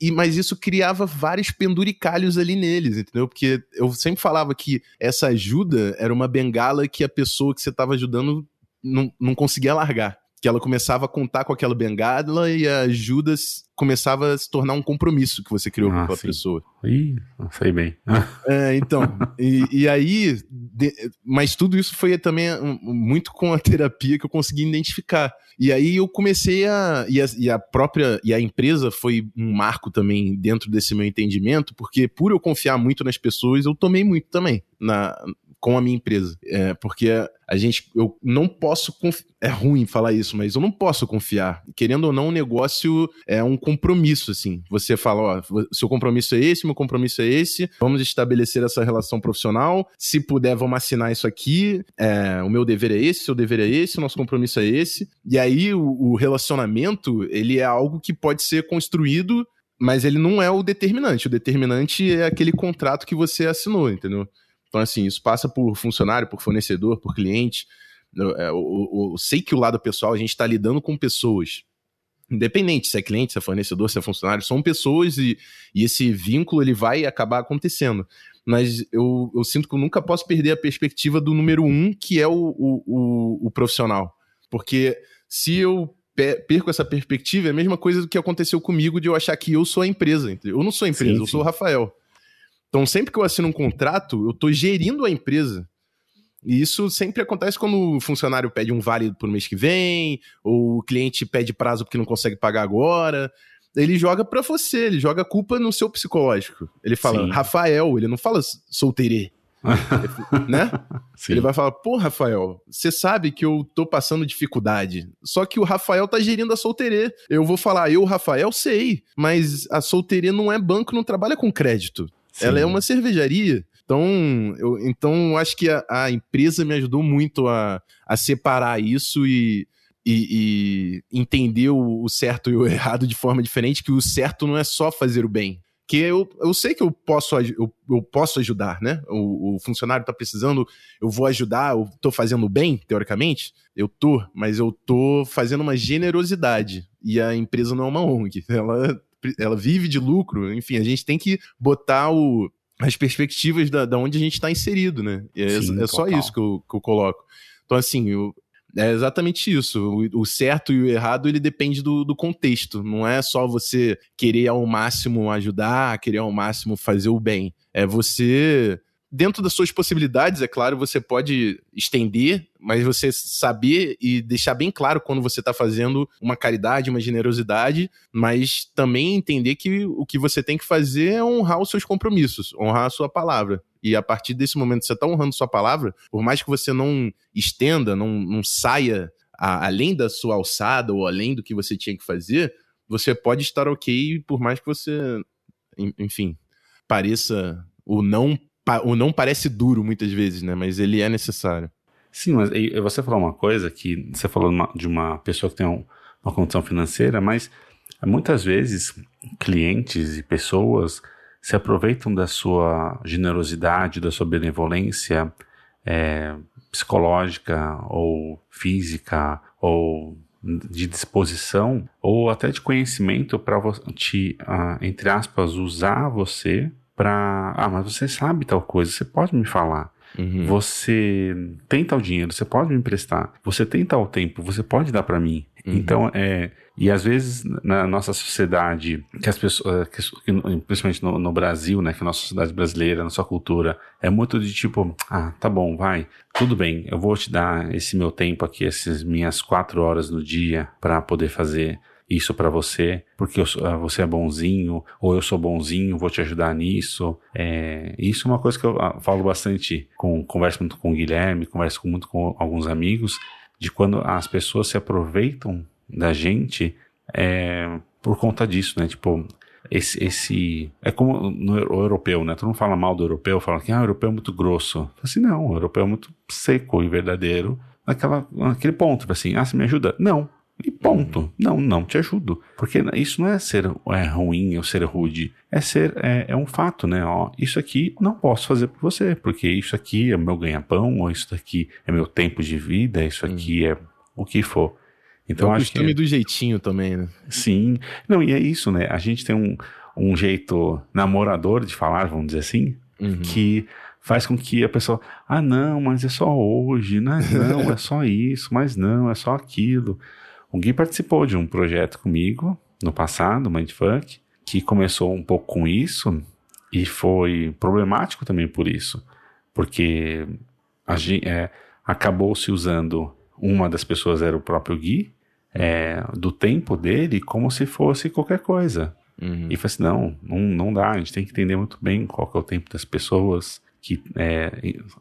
e, mas isso criava vários penduricalhos ali neles, entendeu? Porque eu sempre falava que essa ajuda era uma bengala que a pessoa que você estava ajudando não, não conseguia largar que ela começava a contar com aquela bengala e a ajuda começava a se tornar um compromisso que você criou ah, com aquela sim. pessoa. Ih, sei bem. é, então, e, e aí, de, mas tudo isso foi também muito com a terapia que eu consegui identificar. E aí eu comecei a e, a. e a própria. E a empresa foi um marco também dentro desse meu entendimento, porque por eu confiar muito nas pessoas, eu tomei muito também na, com a minha empresa. É, porque a gente, eu não posso, é ruim falar isso, mas eu não posso confiar. Querendo ou não, o negócio é um compromisso, assim. Você fala, ó, seu compromisso é esse, meu compromisso é esse, vamos estabelecer essa relação profissional, se puder, vamos assinar isso aqui, é, o meu dever é esse, seu dever é esse, o nosso compromisso é esse. E aí, o, o relacionamento, ele é algo que pode ser construído mas ele não é o determinante. O determinante é aquele contrato que você assinou, entendeu? Então, assim, isso passa por funcionário, por fornecedor, por cliente. Eu, é, eu, eu sei que o lado pessoal, a gente está lidando com pessoas. Independente se é cliente, se é fornecedor, se é funcionário, são pessoas e, e esse vínculo ele vai acabar acontecendo. Mas eu, eu sinto que eu nunca posso perder a perspectiva do número um, que é o, o, o, o profissional. Porque se eu perco essa perspectiva, é a mesma coisa do que aconteceu comigo de eu achar que eu sou a empresa. Eu não sou a empresa, sim, eu sou o Rafael. Então, sempre que eu assino um contrato, eu estou gerindo a empresa. E isso sempre acontece quando o funcionário pede um vale para o mês que vem, ou o cliente pede prazo porque não consegue pagar agora. Ele joga para você, ele joga a culpa no seu psicológico. Ele fala, Sim. Rafael, ele não fala solteirê. né? Sim. Ele vai falar, pô, Rafael, você sabe que eu tô passando dificuldade. Só que o Rafael tá gerindo a solteirê. Eu vou falar, eu, Rafael, sei, mas a solteirê não é banco, não trabalha com crédito. Sim. Ela é uma cervejaria. Então, eu então acho que a, a, empresa me ajudou muito a, a separar isso e, e, e entender o, o, certo e o errado de forma diferente, que o certo não é só fazer o bem. Que eu, eu sei que eu posso, eu, eu posso ajudar, né? O, o funcionário está precisando, eu vou ajudar, eu tô fazendo bem, teoricamente. Eu tô, mas eu tô fazendo uma generosidade. E a empresa não é uma ONG. Ela ela vive de lucro, enfim, a gente tem que botar o, as perspectivas da, da onde a gente está inserido, né? É, Sim, é só isso que eu, que eu coloco. Então, assim, eu, é exatamente isso. O, o, certo e o errado, ele depende do, do, contexto. Não é só você querer ao máximo ajudar, querer ao máximo fazer o bem. É você dentro das suas possibilidades, é claro, você pode estender, mas você saber e deixar bem claro quando você está fazendo uma caridade, uma generosidade, mas também entender que o que você tem que fazer é honrar os seus compromissos, honrar a sua palavra. E a partir desse momento que você está honrando sua palavra, por mais que você não estenda, não, não saia a, além da sua alçada ou além do que você tinha que fazer, você pode estar ok, por mais que você, enfim, pareça o não o não parece duro muitas vezes, né? Mas ele é necessário. Sim, mas você falou uma coisa que você falou de uma pessoa que tem uma condição financeira, mas muitas vezes clientes e pessoas se aproveitam da sua generosidade, da sua benevolência é, psicológica ou física ou de disposição ou até de conhecimento para te, uh, entre aspas, usar você para. Ah, mas você sabe tal coisa, você pode me falar. Uhum. Você tem tal dinheiro, você pode me emprestar. Você tem tal tempo, você pode dar para mim. Uhum. Então, é. E às vezes na nossa sociedade, que as pessoas, que, principalmente no, no, Brasil, né, que a nossa sociedade brasileira, nossa cultura, é muito de tipo, ah, tá bom, vai, tudo bem, eu vou te dar esse meu tempo aqui, essas minhas quatro horas no dia para poder fazer isso para você, porque eu, uh, você é bonzinho, ou eu sou bonzinho, vou te ajudar nisso. É, isso é uma coisa que eu uh, falo bastante, com, converso muito com o Guilherme, converso muito com alguns amigos, de quando as pessoas se aproveitam da gente é, por conta disso, né? Tipo, esse, esse. É como no europeu, né? Tu não fala mal do europeu, fala que ah, o europeu é muito grosso. Assim, não, o europeu é muito seco e verdadeiro naquela, naquele ponto. Assim, ah, você me ajuda? Não. E ponto. Não, não te ajudo. Porque isso não é ser é ruim ou ser rude. É ser, é, é um fato, né? Ó, isso aqui não posso fazer por você, porque isso aqui é meu ganha-pão, ou isso aqui é meu tempo de vida, isso aqui hum. é o que for. Então, é o costume que... do jeitinho também, né? Sim. Não, e é isso, né? A gente tem um, um jeito namorador de falar, vamos dizer assim, uhum. que faz com que a pessoa, ah, não, mas é só hoje, né? Não, é só isso, mas não, é só aquilo. O Gui participou de um projeto comigo no passado, Mindfuck, que começou um pouco com isso e foi problemático também por isso, porque a gente, é, acabou se usando, uma das pessoas era o próprio Gui, é, do tempo dele como se fosse qualquer coisa. Uhum. E falei assim, não, não, não dá, a gente tem que entender muito bem qual é o tempo das pessoas, que é,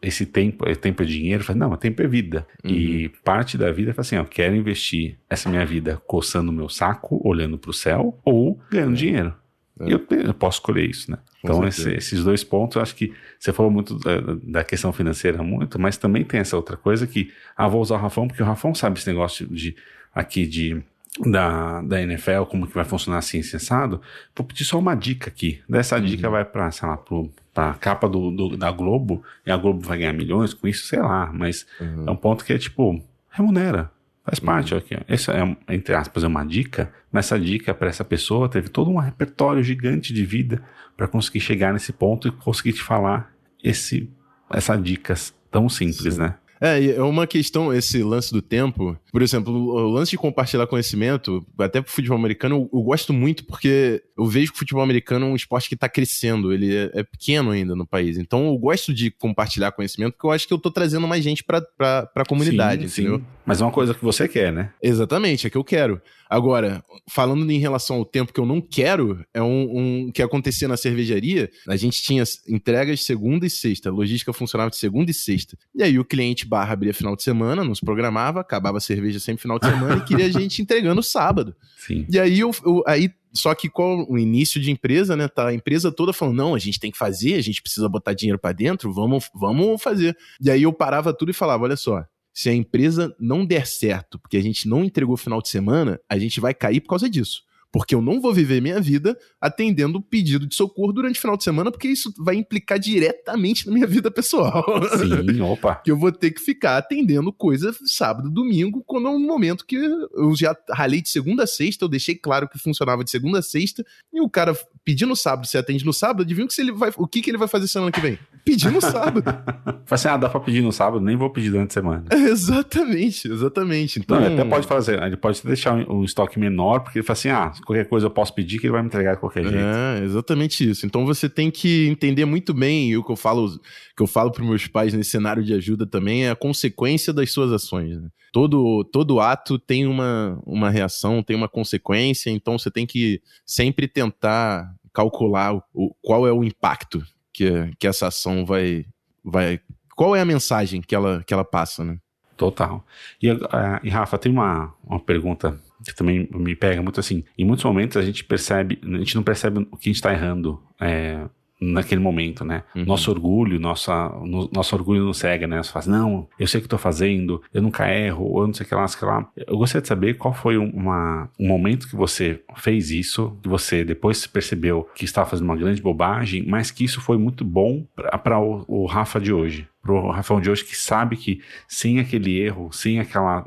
esse tempo é tempo é dinheiro, fala, não, tempo é vida. Uhum. E parte da vida é assim, eu quero investir essa minha vida coçando o meu saco, olhando para o céu, ou ganhando é. dinheiro. É. Eu, eu, posso escolher isso, né? então, esse, esses dois pontos, eu acho que você falou muito da, da, questão financeira, muito, mas também tem essa outra coisa que, ah, vou usar o Rafão, porque o Rafão sabe esse negócio de, aqui de da, da NFL, como que vai funcionar assim, sensado, vou pedir só uma dica aqui. Dessa uhum. dica vai para, sei lá, pro, pra capa do, do, da Globo, e a Globo vai ganhar milhões com isso, sei lá, mas uhum. é um ponto que é tipo, remunera. Faz uhum. parte, aqui. Essa é, entre aspas, é uma dica, mas essa dica para essa pessoa teve todo um repertório gigante de vida para conseguir chegar nesse ponto e conseguir te falar esse, essa dicas tão simples, Sim. né? É, é uma questão, esse lance do tempo. Por exemplo, o lance de compartilhar conhecimento, até pro futebol americano, eu, eu gosto muito porque eu vejo que o futebol americano é um esporte que tá crescendo, ele é, é, pequeno ainda no país. Então eu gosto de compartilhar conhecimento porque eu acho que eu tô trazendo mais gente pra, pra, pra comunidade, sim, entendeu? Sim. Mas é uma coisa que você quer, né? Exatamente, é que eu quero. Agora, falando em relação ao tempo que eu não quero, é um, um que acontecia na cervejaria. A gente tinha entregas segunda e sexta, a logística funcionava de segunda e sexta. E aí o cliente barra abria final de semana, nos programava, acabava a cerveja sempre final de semana e queria a gente entregando sábado. Sim. E aí eu, eu aí só que com o início de empresa, né, tá a empresa toda falando, não, a gente tem que fazer, a gente precisa botar dinheiro para dentro, vamos, vamos fazer. E aí eu parava tudo e falava, olha só, se a empresa não der certo, porque a gente não entregou final de semana, a gente vai cair por causa disso porque eu não vou viver minha vida atendendo pedido de socorro durante o final de semana, porque isso vai implicar diretamente na minha vida pessoal. Sim, opa. que eu vou ter que ficar atendendo coisa sábado, domingo, quando é um momento que eu já ralei de segunda a sexta, eu deixei claro que funcionava de segunda a sexta, e o cara pedindo no sábado, você atende no sábado, adivinha que ele vai, o que, que ele vai fazer semana que vem? Pedir no sábado. Fala assim, ah, dá pra pedir no sábado, nem vou pedir durante a semana. exatamente, exatamente. Então, não, até pode fazer, ele pode deixar um estoque menor, porque ele fala assim, ah, qualquer coisa eu posso pedir que ele vai me entregar de qualquer jeito. É, exatamente isso. Então você tem que entender muito bem, e o que eu falo, que eu falo para meus pais nesse cenário de ajuda também é a consequência das suas ações. Né? Todo, todo ato tem uma, uma reação, tem uma consequência, então você tem que sempre tentar calcular o, qual é o impacto que, que essa ação vai, vai. Qual é a mensagem que ela, que ela passa, né? Total. E, uh, e Rafa, tem uma, uma pergunta que também me pega muito assim. Em muitos momentos a gente percebe, a gente não percebe o que a gente está errando. É, naquele momento, né? Uhum. Nosso orgulho, nossa, no, nosso orgulho nos cega, né? Você faz, não, eu sei o que estou fazendo, eu nunca erro, ou eu não sei o que lá, sei o que lá. Eu gostaria de saber qual foi uma, um momento que você fez isso, que você depois percebeu que estava fazendo uma grande bobagem, mas que isso foi muito bom para o, o Rafa de hoje pro Rafael de hoje que sabe que sem aquele erro, sem aquela,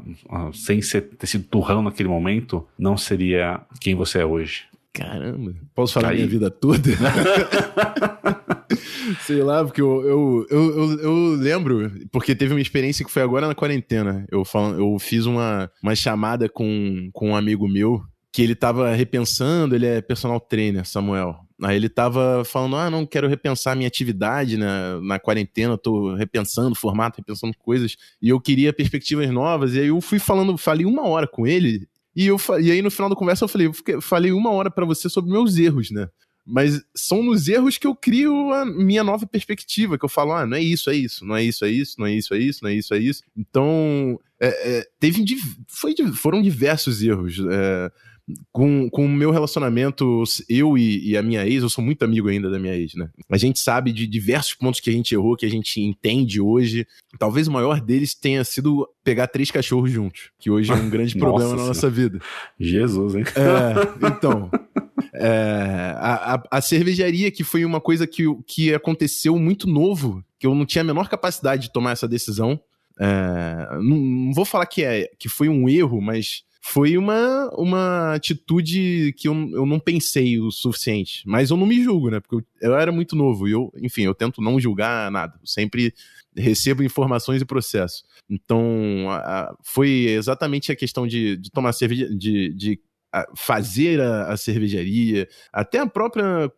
sem ser, ter sido turrão naquele momento, não seria quem você é hoje. Caramba, posso falar Aí. minha vida toda? Sei lá, porque eu, eu, eu, eu, lembro, porque teve uma experiência que foi agora na quarentena. Eu, falo, eu fiz uma, uma chamada com, com um amigo meu que ele tava repensando, ele é personal trainer, Samuel. Aí ele tava falando, ah, não quero repensar minha atividade na, na quarentena, tô repensando formato, repensando coisas, e eu queria perspectivas novas, e aí eu fui falando, falei uma hora com ele, e, eu, e aí no final da conversa eu falei, eu falei uma hora para você sobre meus erros, né? Mas são nos erros que eu crio a minha nova perspectiva, que eu falo, ah, não é isso, é isso, não é isso, é isso, não é isso, é isso, não é isso, é isso. Então, é, é, teve, foi, foram diversos erros. É, com, com o meu relacionamento, eu e, e, a minha ex, eu sou muito amigo ainda da minha ex, né? A gente sabe de diversos pontos que a gente errou, que a gente entende hoje. Talvez o maior deles tenha sido pegar três cachorros juntos, que hoje é um grande problema nossa na nossa vida. Jesus, hein? É, então. É, a, a, a, cervejaria, que foi uma coisa que, que aconteceu muito novo, que eu não tinha a menor capacidade de tomar essa decisão. É, não, não, vou falar que, é, que foi um erro, mas foi uma, uma atitude que eu, eu não pensei o suficiente. Mas eu não me julgo, né? Porque eu, eu era muito novo e eu, enfim, eu tento não julgar nada. Eu sempre recebo informações e processo. Então, a, a, foi exatamente a questão de, de tomar cerveja, de, de a, fazer a, cervejaria, até a própria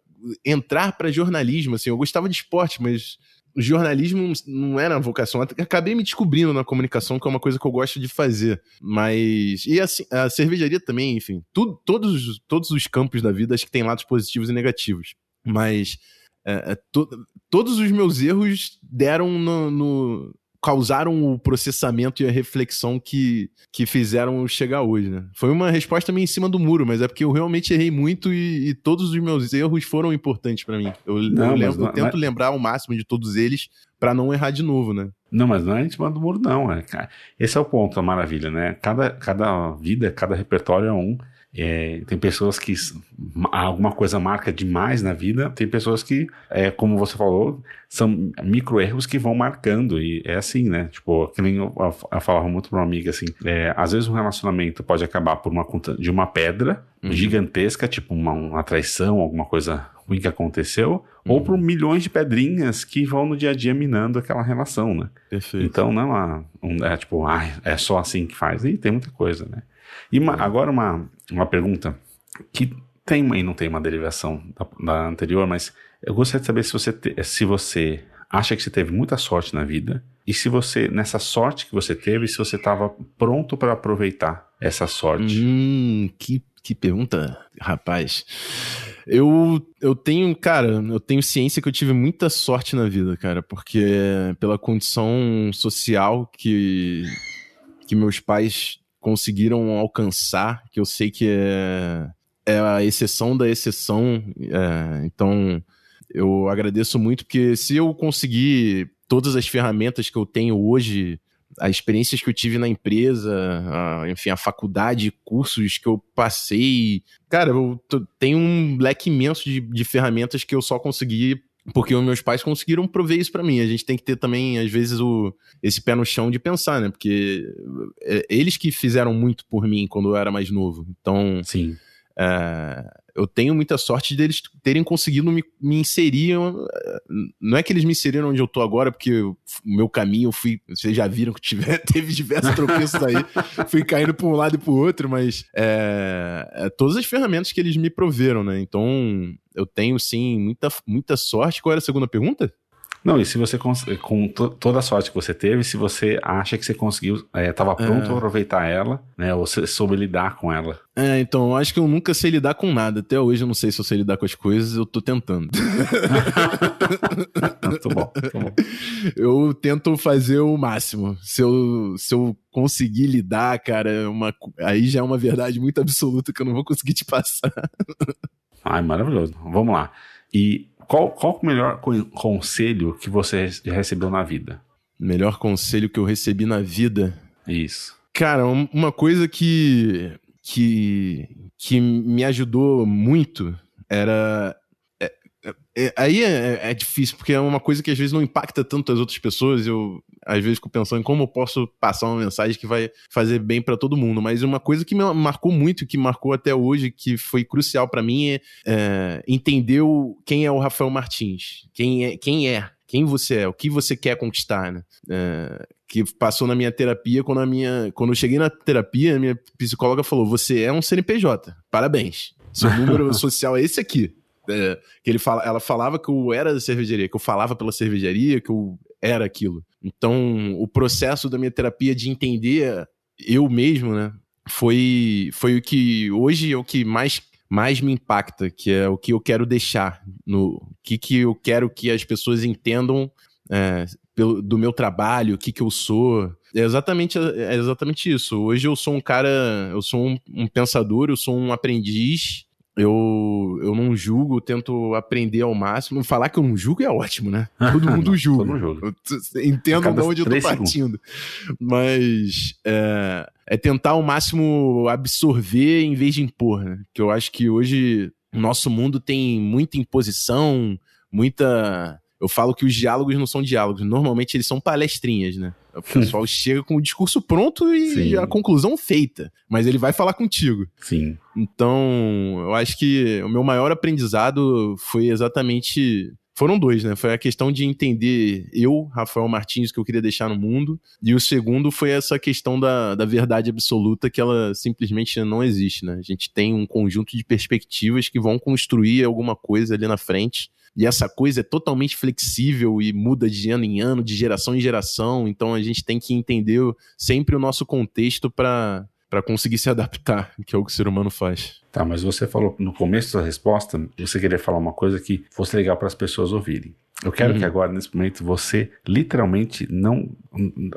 entrar para jornalismo. Assim, eu gostava de esporte, mas o jornalismo não era a vocação. Acabei me descobrindo na comunicação, que é uma coisa que eu gosto de fazer. Mas. E assim, a cervejaria também, enfim. Tudo, todos, todos os campos da vida acho que tem lados positivos e negativos. Mas. É, é to, todos os meus erros deram no, no causaram o processamento e a reflexão que, que fizeram chegar hoje, né? Foi uma resposta meio em cima do muro, mas é porque eu realmente errei muito e, e todos os meus erros foram importantes para mim. Eu, não, eu, lembro, não, eu tento mas... lembrar o máximo de todos eles para não errar de novo, né? Não, mas não é em cima do muro, não. É, esse é o ponto, a maravilha, né? Cada, cada vida, cada repertório é um. É, tem pessoas que alguma coisa marca demais na vida, tem pessoas que, é, como você falou, são micro erros que vão marcando, e é assim, né? Tipo, que nem eu, eu, falava muito pra uma amiga assim: é, às vezes um relacionamento pode acabar por uma de uma pedra uhum. gigantesca, tipo uma, uma traição, alguma coisa ruim que aconteceu, uhum. ou por milhões de pedrinhas que vão no dia a dia minando aquela relação, né? Perfeito. Então não é, uma, um, é tipo, ah, é só assim que faz, e tem muita coisa, né? E uma, agora uma, uma pergunta que tem e não tem uma derivação da, da, anterior, mas eu gostaria de saber se você, te, se você acha que você teve muita sorte na vida e se você, nessa sorte que você teve, se você estava pronto para aproveitar essa sorte. Hum, que, que pergunta, rapaz. Eu, eu tenho, cara, eu tenho ciência que eu tive muita sorte na vida, cara, porque pela condição social que, que meus pais conseguiram alcançar, que eu sei que é, é a exceção da exceção. É, então, eu agradeço muito, porque se eu conseguir todas as ferramentas que eu tenho hoje, as experiências que eu tive na empresa, a, enfim, a faculdade, cursos que eu passei. Cara, eu tenho um leque imenso de, de ferramentas que eu só consegui porque os meus pais conseguiram prover isso para mim. A gente tem que ter também, às vezes, o, esse pé no chão de pensar, né? Porque é, eles que fizeram muito por mim quando eu era mais novo. Então, sim. É, eu tenho muita sorte deles terem conseguido me, me inserir. Não é que eles me inseriram onde eu tô agora, porque o meu caminho, eu fui. Vocês já viram que tiver, teve diversos tropeços aí, fui caindo para um lado e para o outro, mas é, é, todas as ferramentas que eles me proveram, né? Então eu tenho sim muita, muita sorte. Qual era a segunda pergunta? Não, e se você, com toda a sorte que você teve, se você acha que você conseguiu, estava é, pronto é. a aproveitar ela, né? Ou você soube lidar com ela. É, então, eu acho que eu nunca sei lidar com nada. Até hoje eu não sei se eu sei lidar com as coisas, eu tô tentando. muito bom, muito bom. Eu tento fazer o máximo. Se eu, se eu conseguir lidar, cara, é uma, aí já é uma verdade muito absoluta que eu não vou conseguir te passar. Ai, maravilhoso. Vamos lá. E qual, qual o melhor conselho que você recebeu na vida? Melhor conselho que eu recebi na vida? Isso. Cara, uma coisa que, que, que me ajudou muito era é, aí é, é, difícil, porque é uma coisa que às vezes não impacta tanto as outras pessoas. Eu, às vezes, fico pensando em como eu posso passar uma mensagem que vai fazer bem para todo mundo. Mas uma coisa que me marcou muito, que marcou até hoje, que foi crucial para mim, é, é entender quem é o Rafael Martins. Quem é, quem é, quem você é, o que você quer conquistar, né? É, que passou na minha terapia quando a minha, quando eu cheguei na terapia, a minha psicóloga falou: "Você é um CNPJ. Parabéns. Seu número social é esse aqui. É, que ele fala, ela falava que eu era da cervejaria, que eu falava pela cervejaria, que eu era aquilo. Então, o processo da minha terapia de entender eu mesmo, né, foi, foi o que hoje é o que mais, mais me impacta, que é o que eu quero deixar, no que, que eu quero que as pessoas entendam é, pelo, do meu trabalho, o que, que eu sou. É exatamente, é exatamente isso. Hoje eu sou um cara, eu sou um, um pensador, eu sou um aprendiz. Eu, eu não julgo, tento aprender ao máximo. Falar que eu não julgo é ótimo, né? Todo mundo julga. Todo mundo. Entendo de onde eu tô partindo. Mas é, é tentar ao máximo absorver em vez de impor, né? Que eu acho que hoje o nosso mundo tem muita imposição, muita eu falo que os diálogos não são diálogos, normalmente eles são palestrinhas, né? O pessoal chega com o discurso pronto e Sim. a conclusão feita, mas ele vai falar contigo. Sim. Então, eu acho que o meu maior aprendizado foi exatamente foram dois, né? Foi a questão de entender eu, Rafael Martins, que eu queria deixar no mundo. E o segundo foi essa questão da, da verdade absoluta, que ela simplesmente não existe, né? A gente tem um conjunto de perspectivas que vão construir alguma coisa ali na frente. E essa coisa é totalmente flexível e muda de ano em ano, de geração em geração. Então a gente tem que entender sempre o nosso contexto para para conseguir se adaptar, que é o que o ser humano faz. Tá, mas você falou no começo da resposta, você queria falar uma coisa que fosse legal para as pessoas ouvirem. Eu quero uhum. que agora, nesse momento, você literalmente não.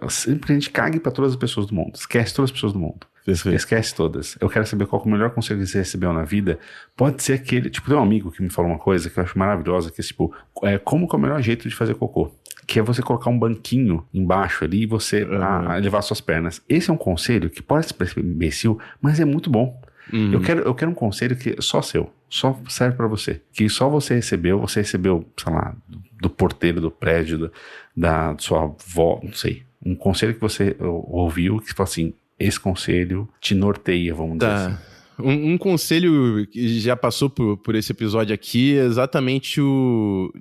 Simplesmente cague para todas as pessoas do mundo. Esquece todas as pessoas do mundo. Perfeito. Esquece todas. Eu quero saber qual é o melhor conselho que você recebeu na vida. Pode ser aquele. Tipo, tem um amigo que me falou uma coisa que eu acho maravilhosa, que é tipo, é, como que é o melhor jeito de fazer cocô? Que é você colocar um banquinho embaixo ali e você uhum. a, a levar suas pernas. Esse é um conselho que pode parecer imbecil, mas é muito bom. Uhum. Eu, quero, eu quero um conselho que é só seu, só serve para você. Que só você recebeu, você recebeu, sei lá, do, porteiro do prédio, do, da sua avó, não sei. Um conselho que você ouviu que falou assim: esse conselho te norteia, vamos tá. dizer assim. Um, um, conselho que já passou por, por esse episódio aqui é exatamente o,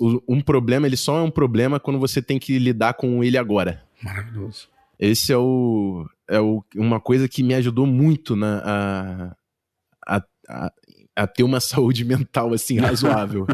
o, Um problema, ele só é um problema quando você tem que lidar com ele agora. Maravilhoso. Esse é o. É o, uma coisa que me ajudou muito na, a, a, a a ter uma saúde mental assim razoável.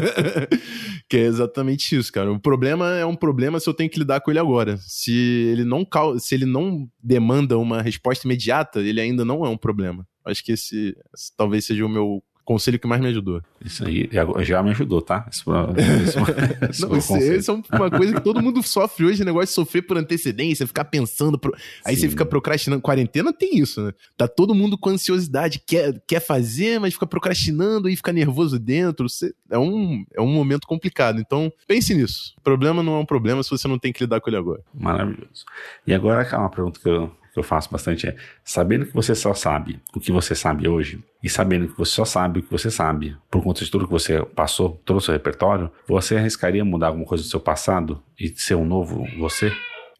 que é exatamente isso, cara. O problema é um problema se eu tenho que lidar com ele agora. Se ele não se ele não demanda uma resposta imediata, ele ainda não é um problema. Acho que esse, esse talvez seja o meu conselho que mais me ajudou. Isso aí já me ajudou, tá? Isso, Não, é uma coisa que todo mundo sofre hoje, negócio de sofrer por antecedência, ficar pensando. Pro... Aí você fica procrastinando. Quarentena tem isso, né? Tá todo mundo com ansiosidade, quer, quer fazer, mas fica procrastinando e fica nervoso dentro. Você... É, um, é um momento complicado. Então, pense nisso. O problema não é um problema se você não tem que lidar com ele agora. Maravilhoso. E agora, uma pergunta que eu que eu faço bastante é: sabendo que você só sabe o que você sabe hoje, e sabendo que você só sabe o que você sabe, por conta de tudo que você passou, todo o seu repertório, você arriscaria mudar alguma coisa do seu passado e ser um novo você?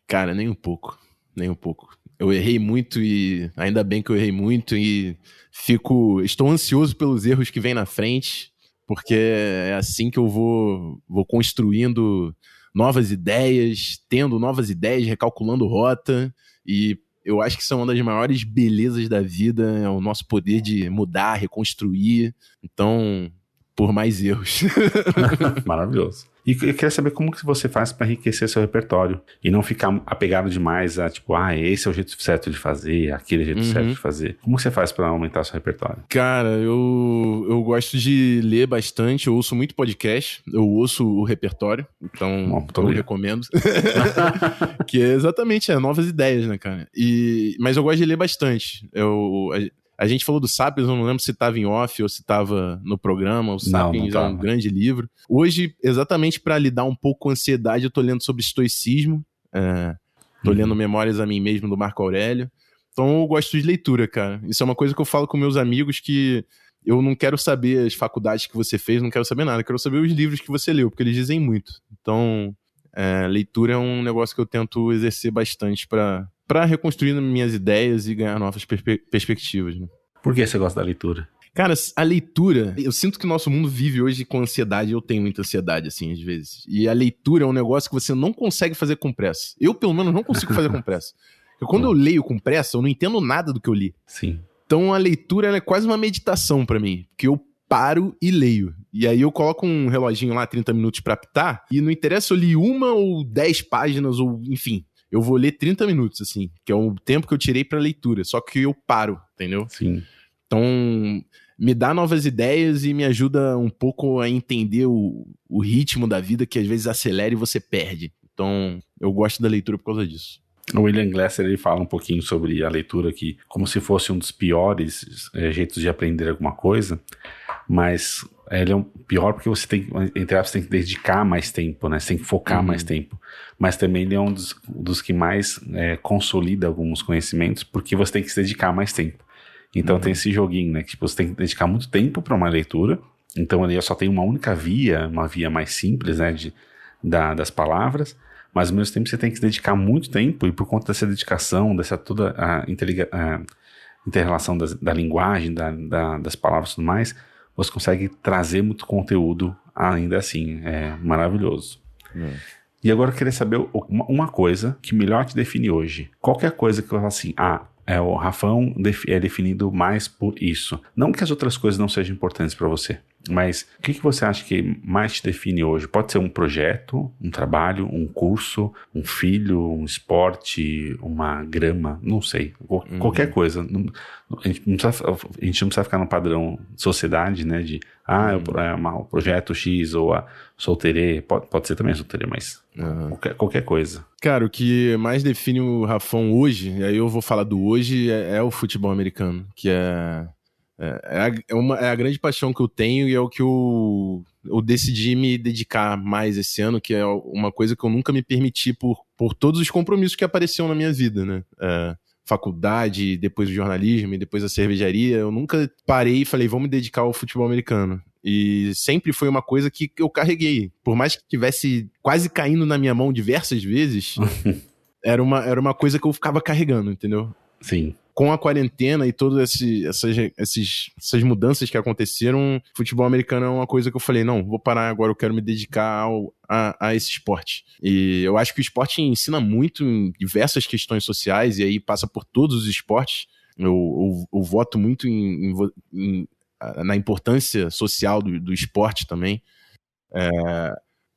Cara, nem um pouco. Nem um pouco. Eu errei muito e ainda bem que eu errei muito e fico. Estou ansioso pelos erros que vêm na frente, porque é assim que eu vou, vou construindo novas ideias, tendo novas ideias, recalculando rota e eu acho que é uma das maiores belezas da vida, é o nosso poder de mudar, reconstruir. Então, por mais erros. Maravilhoso. E eu queria saber como que você faz para enriquecer seu repertório e não ficar apegado demais a tipo, ah, esse é o jeito certo de fazer, aquele é o jeito uhum. certo de fazer. Como você faz para aumentar seu repertório? Cara, eu, eu gosto de ler bastante, eu ouço muito podcast, eu ouço o repertório, então Bom, eu recomendo. que é exatamente é, novas ideias, né, cara? E, mas eu gosto de ler bastante. Eu, a gente falou do Sapiens, eu não lembro se estava em off ou se estava no programa. O Sapiens não, não é um grande livro. Hoje, exatamente para lidar um pouco com a ansiedade, eu estou lendo sobre estoicismo. É, tô uhum. lendo Memórias a mim mesmo do Marco Aurélio. Então eu gosto de leitura, cara. Isso é uma coisa que eu falo com meus amigos que eu não quero saber as faculdades que você fez, não quero saber nada. Eu quero saber os livros que você leu, porque eles dizem muito. Então, é, leitura é um negócio que eu tento exercer bastante para para reconstruir minhas ideias e ganhar novas perspe perspectivas. Né? Por que você gosta da leitura? Cara, a leitura, eu sinto que o nosso mundo vive hoje com ansiedade, eu tenho muita ansiedade, assim, às vezes. E a leitura é um negócio que você não consegue fazer com pressa. Eu, pelo menos, não consigo fazer com pressa. Porque quando eu leio com pressa, eu não entendo nada do que eu li. Sim. Então a leitura é quase uma meditação para mim, porque eu paro e leio. E aí eu coloco um reloginho lá, 30 minutos pra apitar, e não interessa se eu li uma ou 10 páginas, ou enfim, eu vou ler 30 minutos, assim, que é o tempo que eu tirei pra leitura. Só que eu paro, entendeu? Sim. Então, me dá novas ideias e me ajuda um pouco a entender o, o ritmo da vida que às vezes acelera e você perde. Então, eu gosto da leitura por causa disso. O William Glasser ele fala um pouquinho sobre a leitura aqui, como se fosse um dos piores é, jeitos de aprender alguma coisa, mas ele é um pior porque você tem, entre aspas, tem que dedicar mais tempo, né? Você tem que focar uhum. mais tempo. Mas também ele é um dos, dos que mais é, consolida alguns conhecimentos, porque você tem que se dedicar mais tempo. Então uhum. tem esse joguinho, né? Que tipo, você tem que dedicar muito tempo para uma leitura. Então ele só tem uma única via, uma via mais simples, né? De, da, das palavras mas ao mesmo tempo você tem que se dedicar muito tempo e por conta dessa dedicação, dessa toda a, a inter-relação da linguagem, da, da, das palavras e tudo mais, você consegue trazer muito conteúdo ainda assim. É maravilhoso. É. E agora eu queria saber uma coisa que melhor te define hoje. Qualquer coisa que eu falo assim, ah, é, o Rafão é definido mais por isso. Não que as outras coisas não sejam importantes para você, mas o que, que você acha que mais te define hoje? Pode ser um projeto, um trabalho, um curso, um filho, um esporte, uma grama, não sei. Uhum. Qualquer coisa. A gente, não precisa, a gente não precisa ficar no padrão sociedade, né? De, ah, uhum. é o projeto X ou a solteirê. Pode, pode ser também solteirê, mas uhum. qualquer, qualquer coisa. Cara, o que mais define o Rafão hoje, e aí eu vou falar do hoje, é, é o futebol americano, que é é, é, a, é, uma, é a grande paixão que eu tenho e é o que eu, eu decidi me dedicar mais esse ano, que é uma coisa que eu nunca me permiti por, por todos os compromissos que apareceram na minha vida, né? É, faculdade, depois o jornalismo e depois a cervejaria, eu nunca parei e falei, vamos me dedicar ao futebol americano. E sempre foi uma coisa que eu carreguei. Por mais que tivesse quase caindo na minha mão diversas vezes, era, uma, era uma coisa que eu ficava carregando, entendeu? Sim com a quarentena e todas essas, esses, essas mudanças que aconteceram, futebol americano é uma coisa que eu falei, não, vou parar agora, eu quero me dedicar ao, a, a esse esporte. E eu acho que o esporte ensina muito em diversas questões sociais, e aí passa por todos os esportes. Eu, eu, eu voto muito em, em, em, na importância social do, do esporte também. É,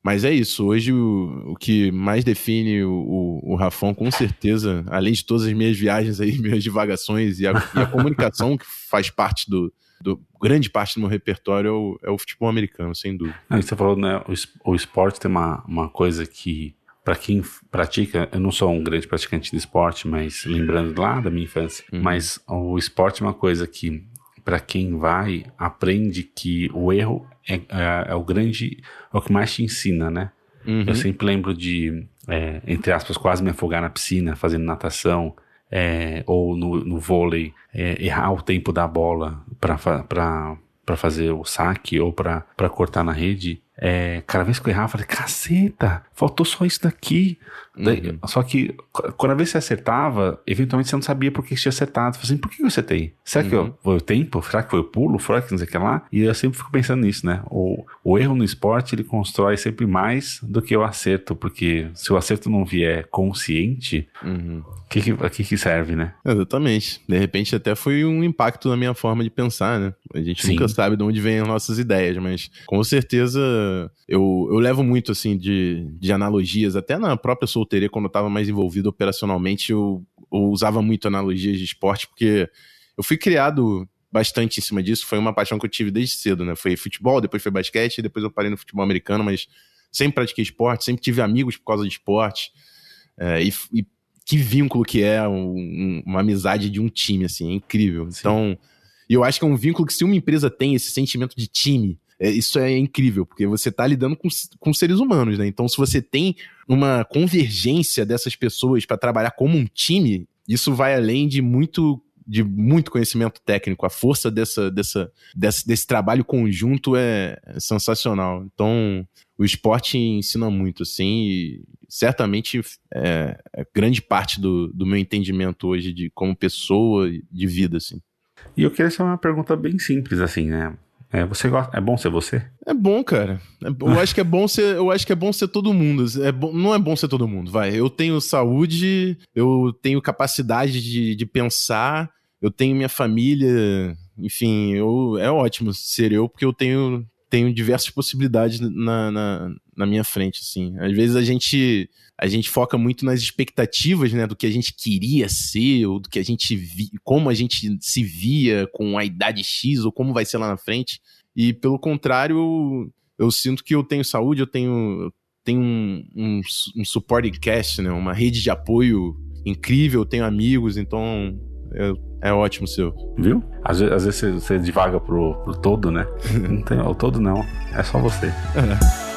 mas é isso, hoje o, o que mais define o, o, o, Rafão, com certeza, além de todas as minhas viagens aí, minhas divagações e a, e a comunicação que faz parte do, do, grande parte do meu repertório é o, é o futebol americano, sem dúvida. você falou, né, o, o esporte tem uma, uma coisa que, para quem pratica, eu não sou um grande praticante de esporte, mas lembrando lá da minha infância, uhum. mas o esporte é uma coisa que para quem vai, aprende que o erro é, é, é, o grande, é o que mais te ensina, né? Uhum. Eu sempre lembro de, é, entre aspas, quase me afogar na piscina fazendo natação, é, ou no, no vôlei, é, errar o tempo da bola para fazer o saque ou para cortar na rede. É, cada vez que eu errava, eu falei, caceta, faltou só isso daqui. Uhum. só que, quando a vez você acertava, eventualmente você não sabia por que você tinha acertado. Você falei assim, por que eu acertei? Será uhum. que eu, uhum. foi o tempo? Será que foi o pulo? Será que não sei o que lá? E eu sempre fico pensando nisso, né? O, o erro no esporte, ele constrói sempre mais do que o acerto, porque se o acerto não vier consciente, uhum. que, que, que, que serve, né? Exatamente. De repente até foi um impacto na minha forma de pensar, né? A gente Sim. nunca sabe de onde vêm as nossas ideias, mas com certeza eu, eu levo muito, assim, de, de analogias, até na própria solteria, quando eu estava mais envolvido operacionalmente, eu, eu usava muito analogias de esporte, porque eu fui criado bastante em cima disso, foi uma paixão que eu tive desde cedo, né? Foi futebol, depois foi basquete, depois eu parei no futebol americano, mas sempre pratiquei esporte, sempre tive amigos por causa de esporte. É, e, e, que vínculo que é um, uma amizade de um time, assim, é incrível. Sim. Então, eu acho que é um vínculo que se uma empresa tem esse sentimento de time, é, isso é incrível, porque você está lidando com, com seres humanos, né? Então, se você tem uma convergência dessas pessoas para trabalhar como um time, isso vai além de muito de muito conhecimento técnico. A força dessa, dessa, desse, desse trabalho conjunto é, é sensacional. Então, o esporte ensina muito, assim, e certamente é, é grande parte do, do meu entendimento hoje de como pessoa, de vida, assim. E eu queria fazer uma pergunta bem simples, assim, né? É, você gosta, é bom ser você? É bom, cara. É, eu acho que é bom ser, eu acho que é bom ser todo mundo. É bom, não é bom ser todo mundo, vai. Eu tenho saúde, eu tenho capacidade de, de pensar, eu tenho minha família, enfim, eu, é ótimo ser eu porque eu tenho tenho diversas possibilidades na, na, na minha frente, assim. Às vezes a gente a gente foca muito nas expectativas, né, do que a gente queria ser, ou do que a gente vi, como a gente se via com a idade X, ou como vai ser lá na frente. E pelo contrário, eu sinto que eu tenho saúde, eu tenho, tenho um, um, um supporting cast, né, uma rede de apoio incrível, eu tenho amigos, então é, é ótimo seu. Viu? Às, vezes, às vezes você, você divaga pro, pro todo, né? não tem, o todo não, é só você. É.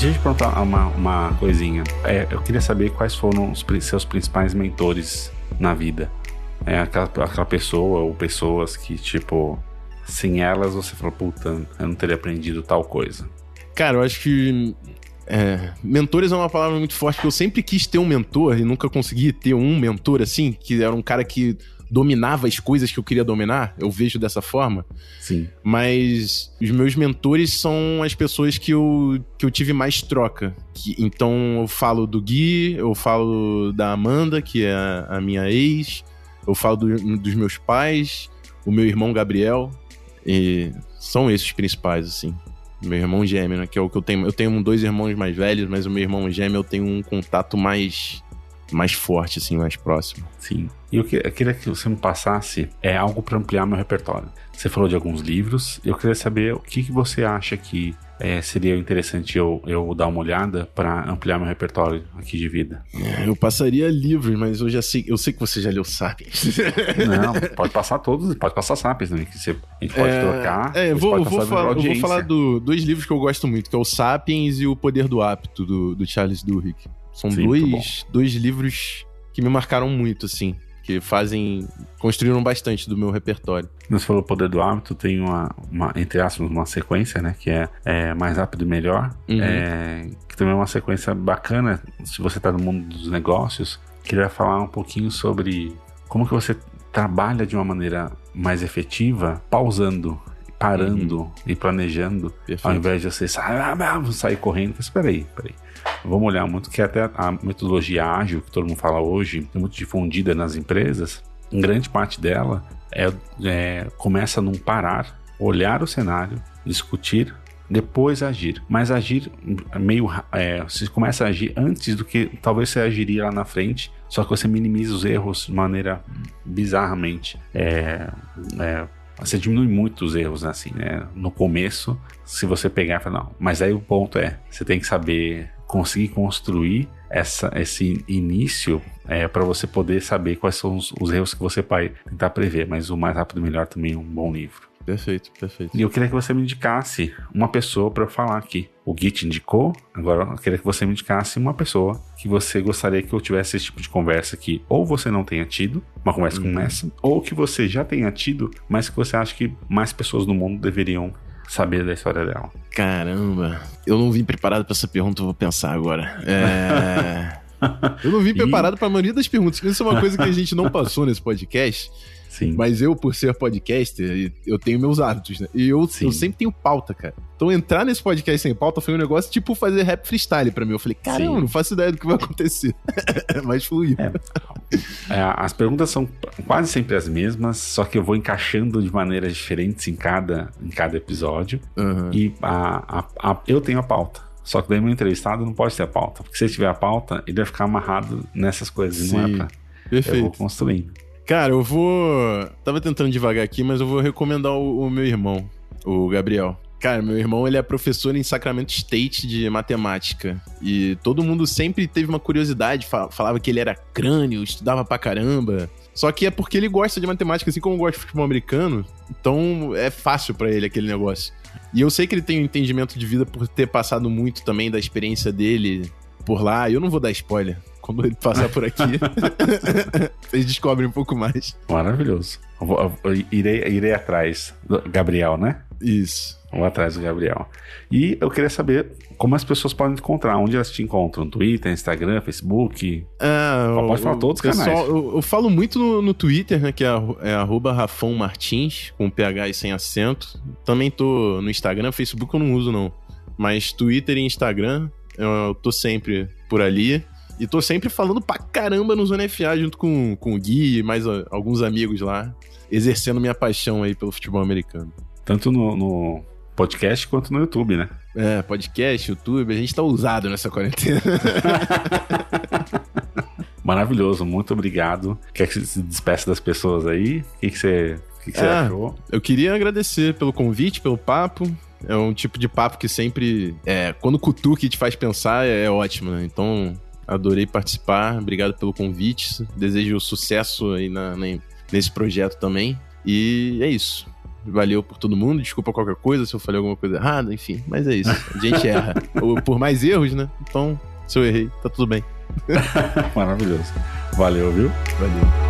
Deixa eu te perguntar uma, uma coisinha. É, eu queria saber quais foram os seus principais mentores na vida. É aquela, aquela pessoa ou pessoas que, tipo, sem elas você fala, puta, eu não teria aprendido tal coisa. Cara, eu acho que. É, mentores é uma palavra muito forte, porque eu sempre quis ter um mentor e nunca consegui ter um mentor assim, que era um cara que dominava as coisas que eu queria dominar, eu vejo dessa forma. Sim. Mas os meus mentores são as pessoas que eu, que eu tive mais troca. Que, então eu falo do Gui, eu falo da Amanda, que é a, a minha ex, eu falo do, dos meus pais, o meu irmão Gabriel, e são esses principais, assim. Meu irmão gêmeo, né, que é o que eu tenho. Eu tenho dois irmãos mais velhos, mas o meu irmão gêmeo eu tenho um contato mais mais forte, assim, mais próximo. Sim. E eu, eu queria que você me passasse é algo para ampliar meu repertório. Você falou de alguns livros, eu queria saber o que, que você acha que é, seria interessante eu, eu dar uma olhada para ampliar meu repertório aqui de vida. É, eu passaria livros, mas eu já sei, eu sei que você já leu Sapiens. Não, pode passar todos, pode passar Sapiens também, que você, a gente pode é, trocar. É, vou, vou, falar, eu vou falar do dois livros que eu gosto muito, que é o Sapiens e o Poder do Hábito, do, do Charles Duhigg. São Sim, dois, dois livros que me marcaram muito, assim. Que fazem. construíram bastante do meu repertório. Você falou Poder do Hábito, tem uma, uma entre aspas, uma sequência, né? Que é, é Mais Rápido e Melhor. Uhum. É, que também é uma sequência bacana, se você está no mundo dos negócios. Queria falar um pouquinho sobre como que você trabalha de uma maneira mais efetiva, pausando parando uhum. e planejando, Perfeito. ao invés de você sair, ah, sair correndo. Espera aí, espera aí. Vamos olhar muito que até a metodologia ágil que todo mundo fala hoje, é muito difundida nas empresas. Em grande parte dela é, é começa num parar, olhar o cenário, discutir, depois agir. Mas agir meio. É, você começa a agir antes do que talvez você agiria lá na frente, só que você minimiza os erros de maneira bizarramente. É, é, você diminui muito os erros assim, né? No começo, se você pegar e falar, não, mas aí o ponto é, você tem que saber conseguir construir essa, esse início é, para você poder saber quais são os, os, erros que você vai tentar prever. Mas o mais rápido melhor também é um bom livro. Perfeito, perfeito. E eu queria que você me indicasse uma pessoa para eu falar aqui. O Git indicou, agora eu queria que você me indicasse uma pessoa que você gostaria que eu tivesse esse tipo de conversa que ou você não tenha tido, uma conversa uhum. como essa, ou que você já tenha tido, mas que você acha que mais pessoas no mundo deveriam saber da história dela? Caramba, eu não vim preparado para essa pergunta, eu vou pensar agora. É... eu não vim preparado para a maioria das perguntas. Isso é uma coisa que a gente não passou nesse podcast. Sim. Mas eu, por ser podcaster, eu tenho meus hábitos, né? E eu, eu sempre tenho pauta, cara. Então entrar nesse podcast sem pauta foi um negócio tipo fazer rap freestyle pra mim. Eu falei, caramba, Sim. não faço ideia do que vai acontecer. Mas fluiu. É. É, as perguntas são quase sempre as mesmas, só que eu vou encaixando de maneiras diferentes em cada, em cada episódio. Uhum. E a, a, a, eu tenho a pauta. Só que daí meu entrevistado não pode ter a pauta. Porque se ele tiver a pauta, ele vai ficar amarrado nessas coisas. Sim. Não é pra. Perfeito. Eu vou construindo. Cara, eu vou. Tava tentando devagar aqui, mas eu vou recomendar o, o meu irmão, o Gabriel. Cara, meu irmão, ele é professor em Sacramento State de matemática. E todo mundo sempre teve uma curiosidade, falava que ele era crânio, estudava pra caramba. Só que é porque ele gosta de matemática, assim como gosta de futebol americano. Então é fácil para ele aquele negócio. E eu sei que ele tem um entendimento de vida por ter passado muito também da experiência dele por lá. Eu não vou dar spoiler, quando ele passar por aqui, vocês descobrem um pouco mais. Maravilhoso. Eu vou, eu irei, irei atrás do Gabriel, né? Isso. Vou atrás do Gabriel. E eu queria saber como as pessoas podem te encontrar, onde elas te encontram? Twitter, Instagram, Facebook? É, Pode falar todos os canais. Eu, eu, falo muito no, no, Twitter, né, que é, é arroba Rafão Martins, com PH e sem acento. Também tô no Instagram, Facebook eu não uso não. Mas Twitter e Instagram Eu tô sempre por ali. E tô sempre falando pra caramba no Zona FA, junto com, com o Gui e mais a, alguns amigos lá, exercendo minha paixão aí pelo futebol americano. Tanto no, no podcast quanto no YouTube, né? É, podcast, YouTube, a gente tá usado nessa quarentena. Maravilhoso, muito obrigado. Quer que você se despeça das pessoas aí? O que, que você, que que você Ah, achou? Eu queria agradecer pelo convite, pelo papo. É um tipo de papo que sempre, é, quando cutuca e te faz pensar, é, é ótimo, né? Então, adorei participar. Obrigado pelo convite. Desejo sucesso aí na- na- nesse projeto também. E é isso. Valeu por todo mundo. Desculpa qualquer coisa se eu falei alguma coisa errada, enfim. Mas é isso. A gente erra. Ou por mais erros, né? Então, se eu errei, tá tudo bem. Maravilhoso. Valeu, viu? Valeu.